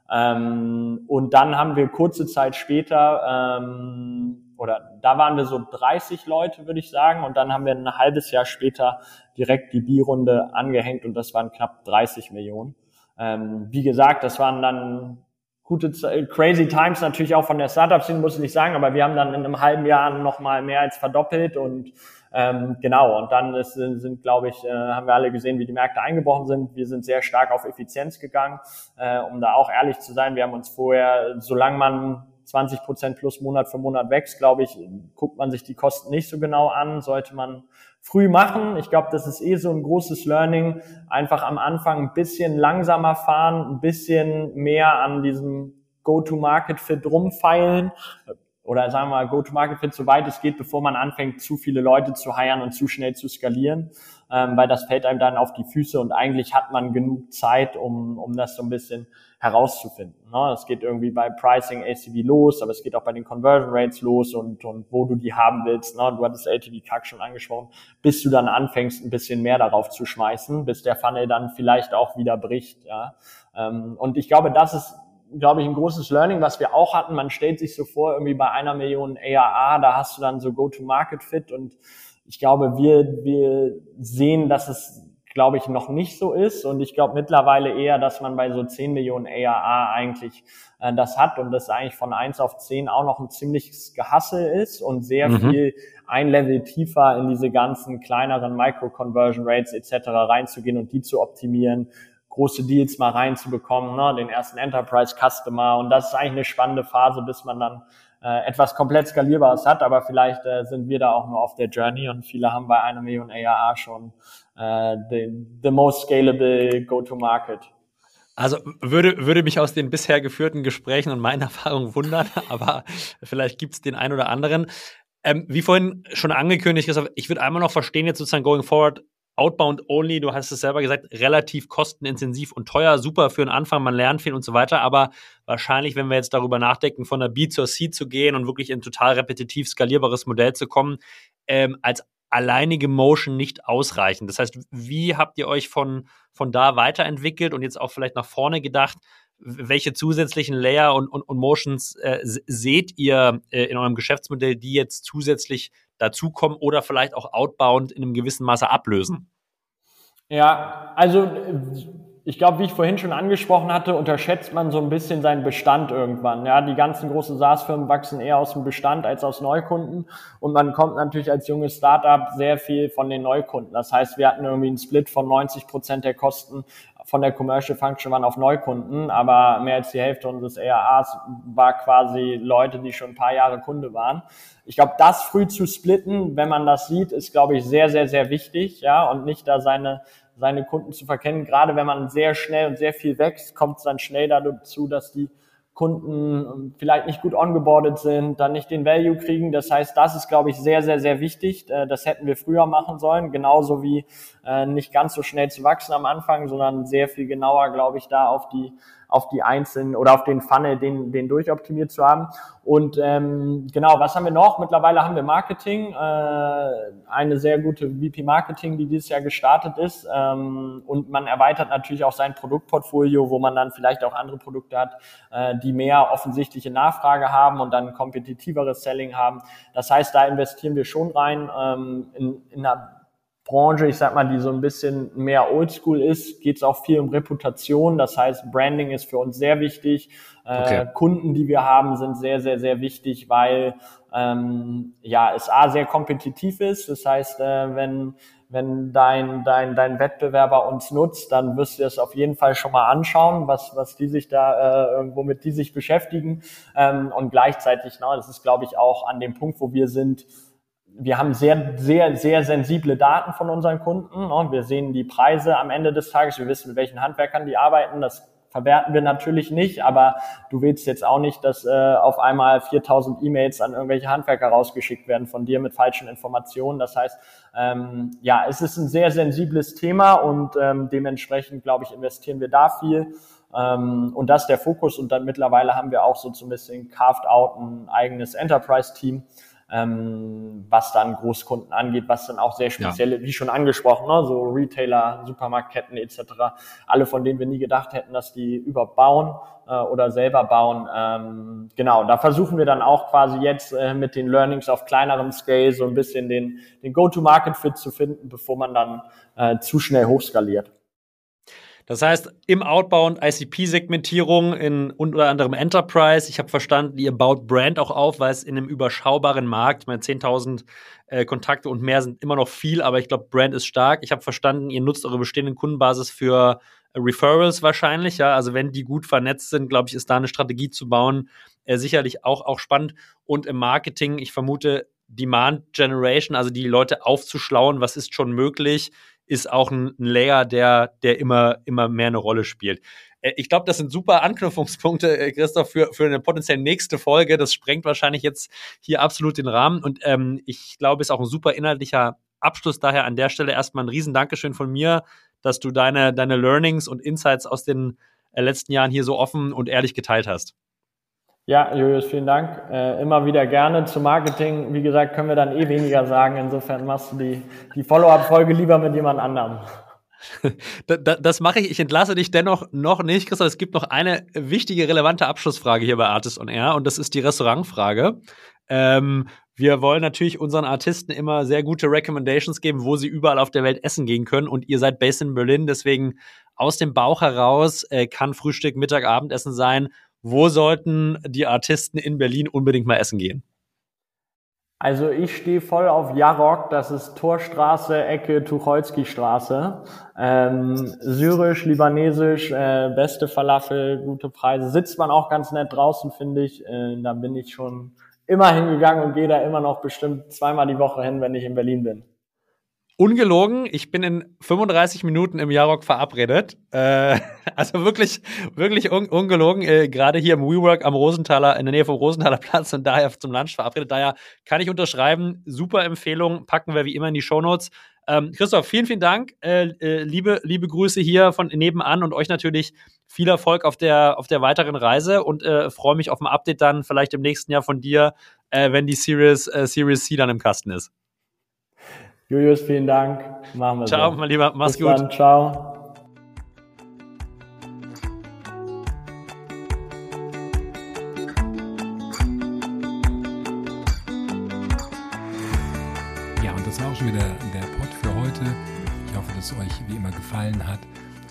S2: Ähm, und dann haben wir kurze Zeit später, ähm, oder da waren wir so 30 Leute, würde ich sagen, und dann haben wir ein halbes Jahr später direkt die B-Runde angehängt und das waren knapp 30 Millionen. Ähm, wie gesagt, das waren dann gute, crazy times natürlich auch von der Startup-Szene, muss ich nicht sagen, aber wir haben dann in einem halben Jahr nochmal mehr als verdoppelt und ähm, genau, und dann ist, sind, glaube ich, äh, haben wir alle gesehen, wie die Märkte eingebrochen sind. Wir sind sehr stark auf Effizienz gegangen, äh, um da auch ehrlich zu sein. Wir haben uns vorher, solange man 20 Prozent plus Monat für Monat wächst, glaube ich, guckt man sich die Kosten nicht so genau an, sollte man früh machen. Ich glaube, das ist eh so ein großes Learning. Einfach am Anfang ein bisschen langsamer fahren, ein bisschen mehr an diesem Go-to-Market-Fit rumfeilen oder sagen wir mal Go-to-Market-Fit, soweit es geht, bevor man anfängt, zu viele Leute zu heiren und zu schnell zu skalieren, ähm, weil das fällt einem dann auf die Füße und eigentlich hat man genug Zeit, um, um das so ein bisschen herauszufinden. Ne? Es geht irgendwie bei Pricing ACV los, aber es geht auch bei den Conversion Rates los und, und wo du die haben willst. Ne? Du hattest LTV CAC schon angesprochen, bis du dann anfängst, ein bisschen mehr darauf zu schmeißen, bis der Funnel dann vielleicht auch wieder bricht. Ja? Ähm, und ich glaube, das ist glaube ich, ein großes Learning, was wir auch hatten. Man stellt sich so vor, irgendwie bei einer Million ARA, da hast du dann so Go-to-Market-Fit und ich glaube, wir, wir sehen, dass es, glaube ich, noch nicht so ist und ich glaube mittlerweile eher, dass man bei so 10 Millionen ARA eigentlich äh, das hat und das eigentlich von 1 auf 10 auch noch ein ziemliches Gehassel ist und sehr mhm. viel ein Level tiefer in diese ganzen kleineren Micro-Conversion Rates etc. reinzugehen und die zu optimieren große Deals mal reinzubekommen, ne, den ersten Enterprise Customer. Und das ist eigentlich eine spannende Phase, bis man dann äh, etwas komplett skalierbares hat. Aber vielleicht äh, sind wir da auch nur auf der Journey und viele haben bei einer Million ARA schon äh, the, the most scalable Go-to-Market.
S3: Also würde, würde mich aus den bisher geführten Gesprächen und meinen Erfahrungen wundern, (laughs) aber vielleicht gibt es den einen oder anderen. Ähm, wie vorhin schon angekündigt, ich würde einmal noch verstehen, jetzt sozusagen going forward, Outbound only, du hast es selber gesagt, relativ kostenintensiv und teuer, super für den Anfang, man lernt viel und so weiter, aber wahrscheinlich, wenn wir jetzt darüber nachdenken, von der B zur C zu gehen und wirklich in total repetitiv skalierbares Modell zu kommen, ähm, als alleinige Motion nicht ausreichend. Das heißt, wie habt ihr euch von, von da weiterentwickelt und jetzt auch vielleicht nach vorne gedacht? Welche zusätzlichen Layer und, und, und Motions äh, seht ihr äh, in eurem Geschäftsmodell, die jetzt zusätzlich dazukommen oder vielleicht auch outbound in einem gewissen Maße ablösen?
S2: Ja, also ich glaube, wie ich vorhin schon angesprochen hatte, unterschätzt man so ein bisschen seinen Bestand irgendwann. Ja, die ganzen großen SaaS-Firmen wachsen eher aus dem Bestand als aus Neukunden und man kommt natürlich als junges Startup sehr viel von den Neukunden. Das heißt, wir hatten irgendwie einen Split von 90 Prozent der Kosten von der Commercial Function waren auf Neukunden, aber mehr als die Hälfte unseres ARAs war quasi Leute, die schon ein paar Jahre Kunde waren. Ich glaube, das früh zu splitten, wenn man das sieht, ist, glaube ich, sehr, sehr, sehr wichtig, ja, und nicht da seine seine Kunden zu verkennen. Gerade wenn man sehr schnell und sehr viel wächst, kommt es dann schnell dazu, dass die Kunden vielleicht nicht gut ongeboardet sind, dann nicht den Value kriegen. Das heißt, das ist, glaube ich, sehr, sehr, sehr wichtig. Äh, das hätten wir früher machen sollen, genauso wie äh, nicht ganz so schnell zu wachsen am Anfang, sondern sehr viel genauer, glaube ich, da auf die auf die einzelnen oder auf den Funnel, den, den durchoptimiert zu haben. Und ähm, genau, was haben wir noch? Mittlerweile haben wir Marketing, äh, eine sehr gute VP Marketing, die dieses Jahr gestartet ist. Ähm, und man erweitert natürlich auch sein Produktportfolio, wo man dann vielleicht auch andere Produkte hat, äh, die mehr offensichtliche Nachfrage haben und dann kompetitiveres Selling haben. Das heißt, da investieren wir schon rein ähm, in, in einer Branche, ich sag mal, die so ein bisschen mehr oldschool ist, geht es auch viel um Reputation. Das heißt, Branding ist für uns sehr wichtig. Äh, okay. Äh, Kunden, die wir haben, sind sehr, sehr, sehr wichtig, weil ähm, ja es A sehr kompetitiv ist. Das heißt, äh, wenn wenn dein, dein, dein Wettbewerber uns nutzt, dann wirst du es auf jeden Fall schon mal anschauen, was, was die sich da, äh, womit die sich beschäftigen. Ähm, und gleichzeitig, na, das ist, glaube ich, auch an dem Punkt, wo wir sind, wir haben sehr, sehr, sehr sensible Daten von unseren Kunden. Ne? Wir sehen die Preise am Ende des Tages. Wir wissen, mit welchen Handwerkern die arbeiten. Das verwerten wir natürlich nicht, aber du willst jetzt auch nicht, dass äh, auf einmal 4000 E-Mails an irgendwelche Handwerker rausgeschickt werden von dir mit falschen Informationen. Das heißt, ähm, ja, es ist ein sehr sensibles Thema und ähm, dementsprechend, glaube ich, investieren wir da viel. Ähm, und das ist der Fokus. Und dann mittlerweile haben wir auch so ein bisschen carved out ein eigenes Enterprise-Team ähm, was dann Großkunden angeht, was dann auch sehr spezielle, ja. wie schon angesprochen, ne, so Retailer, Supermarktketten etc., alle von denen wir nie gedacht hätten, dass die überbauen äh, oder selber bauen. Ähm, genau, da versuchen wir dann auch quasi jetzt äh, mit den Learnings auf kleinerem Scale so ein bisschen den, den Go-to-Market-Fit zu finden, bevor man dann äh, zu schnell hochskaliert.
S3: Das heißt, im Outbound ICP-Segmentierung in unter anderem Enterprise. Ich habe verstanden, ihr baut Brand auch auf, weil es in einem überschaubaren Markt, ich meine 10.000 äh, Kontakte und mehr sind immer noch viel, aber ich glaube, Brand ist stark. Ich habe verstanden, ihr nutzt eure bestehenden Kundenbasis für äh, Referrals wahrscheinlich. Ja, also wenn die gut vernetzt sind, glaube ich, ist da eine Strategie zu bauen äh, sicherlich auch auch spannend. Und im Marketing, ich vermute, Demand Generation, also die Leute aufzuschlauen, was ist schon möglich, ist auch ein, ein Layer, der, der immer, immer mehr eine Rolle spielt. Äh, ich glaube, das sind super Anknüpfungspunkte, äh, Christoph, für, für eine potenziell nächste Folge. Das sprengt wahrscheinlich jetzt hier absolut den Rahmen. Und ähm, ich glaube, ist auch ein super inhaltlicher Abschluss. Daher an der Stelle erstmal ein riesen Dankeschön von mir, dass du deine, deine Learnings und Insights aus den äh, letzten Jahren hier so offen und ehrlich geteilt hast.
S2: Ja, Julius, vielen Dank. Äh, immer wieder gerne. Zu Marketing, wie gesagt, können wir dann eh weniger sagen. Insofern machst du die, die Follow-up-Folge lieber mit jemand anderem. (laughs)
S3: das mache ich. Ich entlasse dich dennoch noch nicht, Christoph. Es gibt noch eine wichtige, relevante Abschlussfrage hier bei Artist on Air und das ist die Restaurantfrage. Ähm, wir wollen natürlich unseren Artisten immer sehr gute Recommendations geben, wo sie überall auf der Welt essen gehen können. Und ihr seid based in Berlin, deswegen aus dem Bauch heraus äh, kann Frühstück, Mittag, Abendessen sein. Wo sollten die Artisten in Berlin unbedingt mal essen gehen?
S2: Also ich stehe voll auf Jarok, das ist Torstraße, Ecke Tucholsky-Straße. Ähm, syrisch, libanesisch, äh, beste Falafel, gute Preise. Sitzt man auch ganz nett draußen, finde ich. Äh, da bin ich schon immer hingegangen und gehe da immer noch bestimmt zweimal die Woche hin, wenn ich in Berlin bin.
S3: Ungelogen, ich bin in 35 Minuten im Jarok verabredet. Äh, (laughs) also wirklich, wirklich un ungelogen. Äh, Gerade hier im WeWork am Rosenthaler, in der Nähe vom Rosenthaler (laughs) Platz und daher zum Lunch verabredet. Daher kann ich unterschreiben. Super Empfehlung. Packen wir wie immer in die Shownotes. Ähm, Christoph, vielen, vielen Dank. Äh, äh, liebe, liebe Grüße hier von nebenan und euch natürlich viel Erfolg auf der, auf der weiteren Reise und äh, freue mich auf ein Update dann vielleicht im nächsten Jahr von dir, äh, wenn die Series, Series C dann im Kasten ist.
S2: Julius, vielen Dank.
S3: Machen wir Ciao, so. mein Lieber. Mach's
S2: Bis
S3: gut.
S2: Dann. Ciao.
S1: Ja, und das war auch schon wieder der Pod für heute. Ich hoffe, dass es euch wie immer gefallen hat.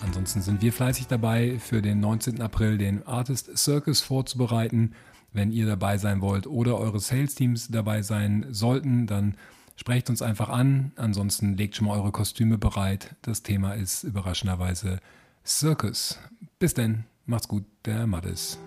S1: Ansonsten sind wir fleißig dabei, für den 19. April den Artist Circus vorzubereiten. Wenn ihr dabei sein wollt oder eure Sales-Teams dabei sein sollten, dann Sprecht uns einfach an. Ansonsten legt schon mal eure Kostüme bereit. Das Thema ist überraschenderweise Circus. Bis denn. Macht's gut. Der Mattes.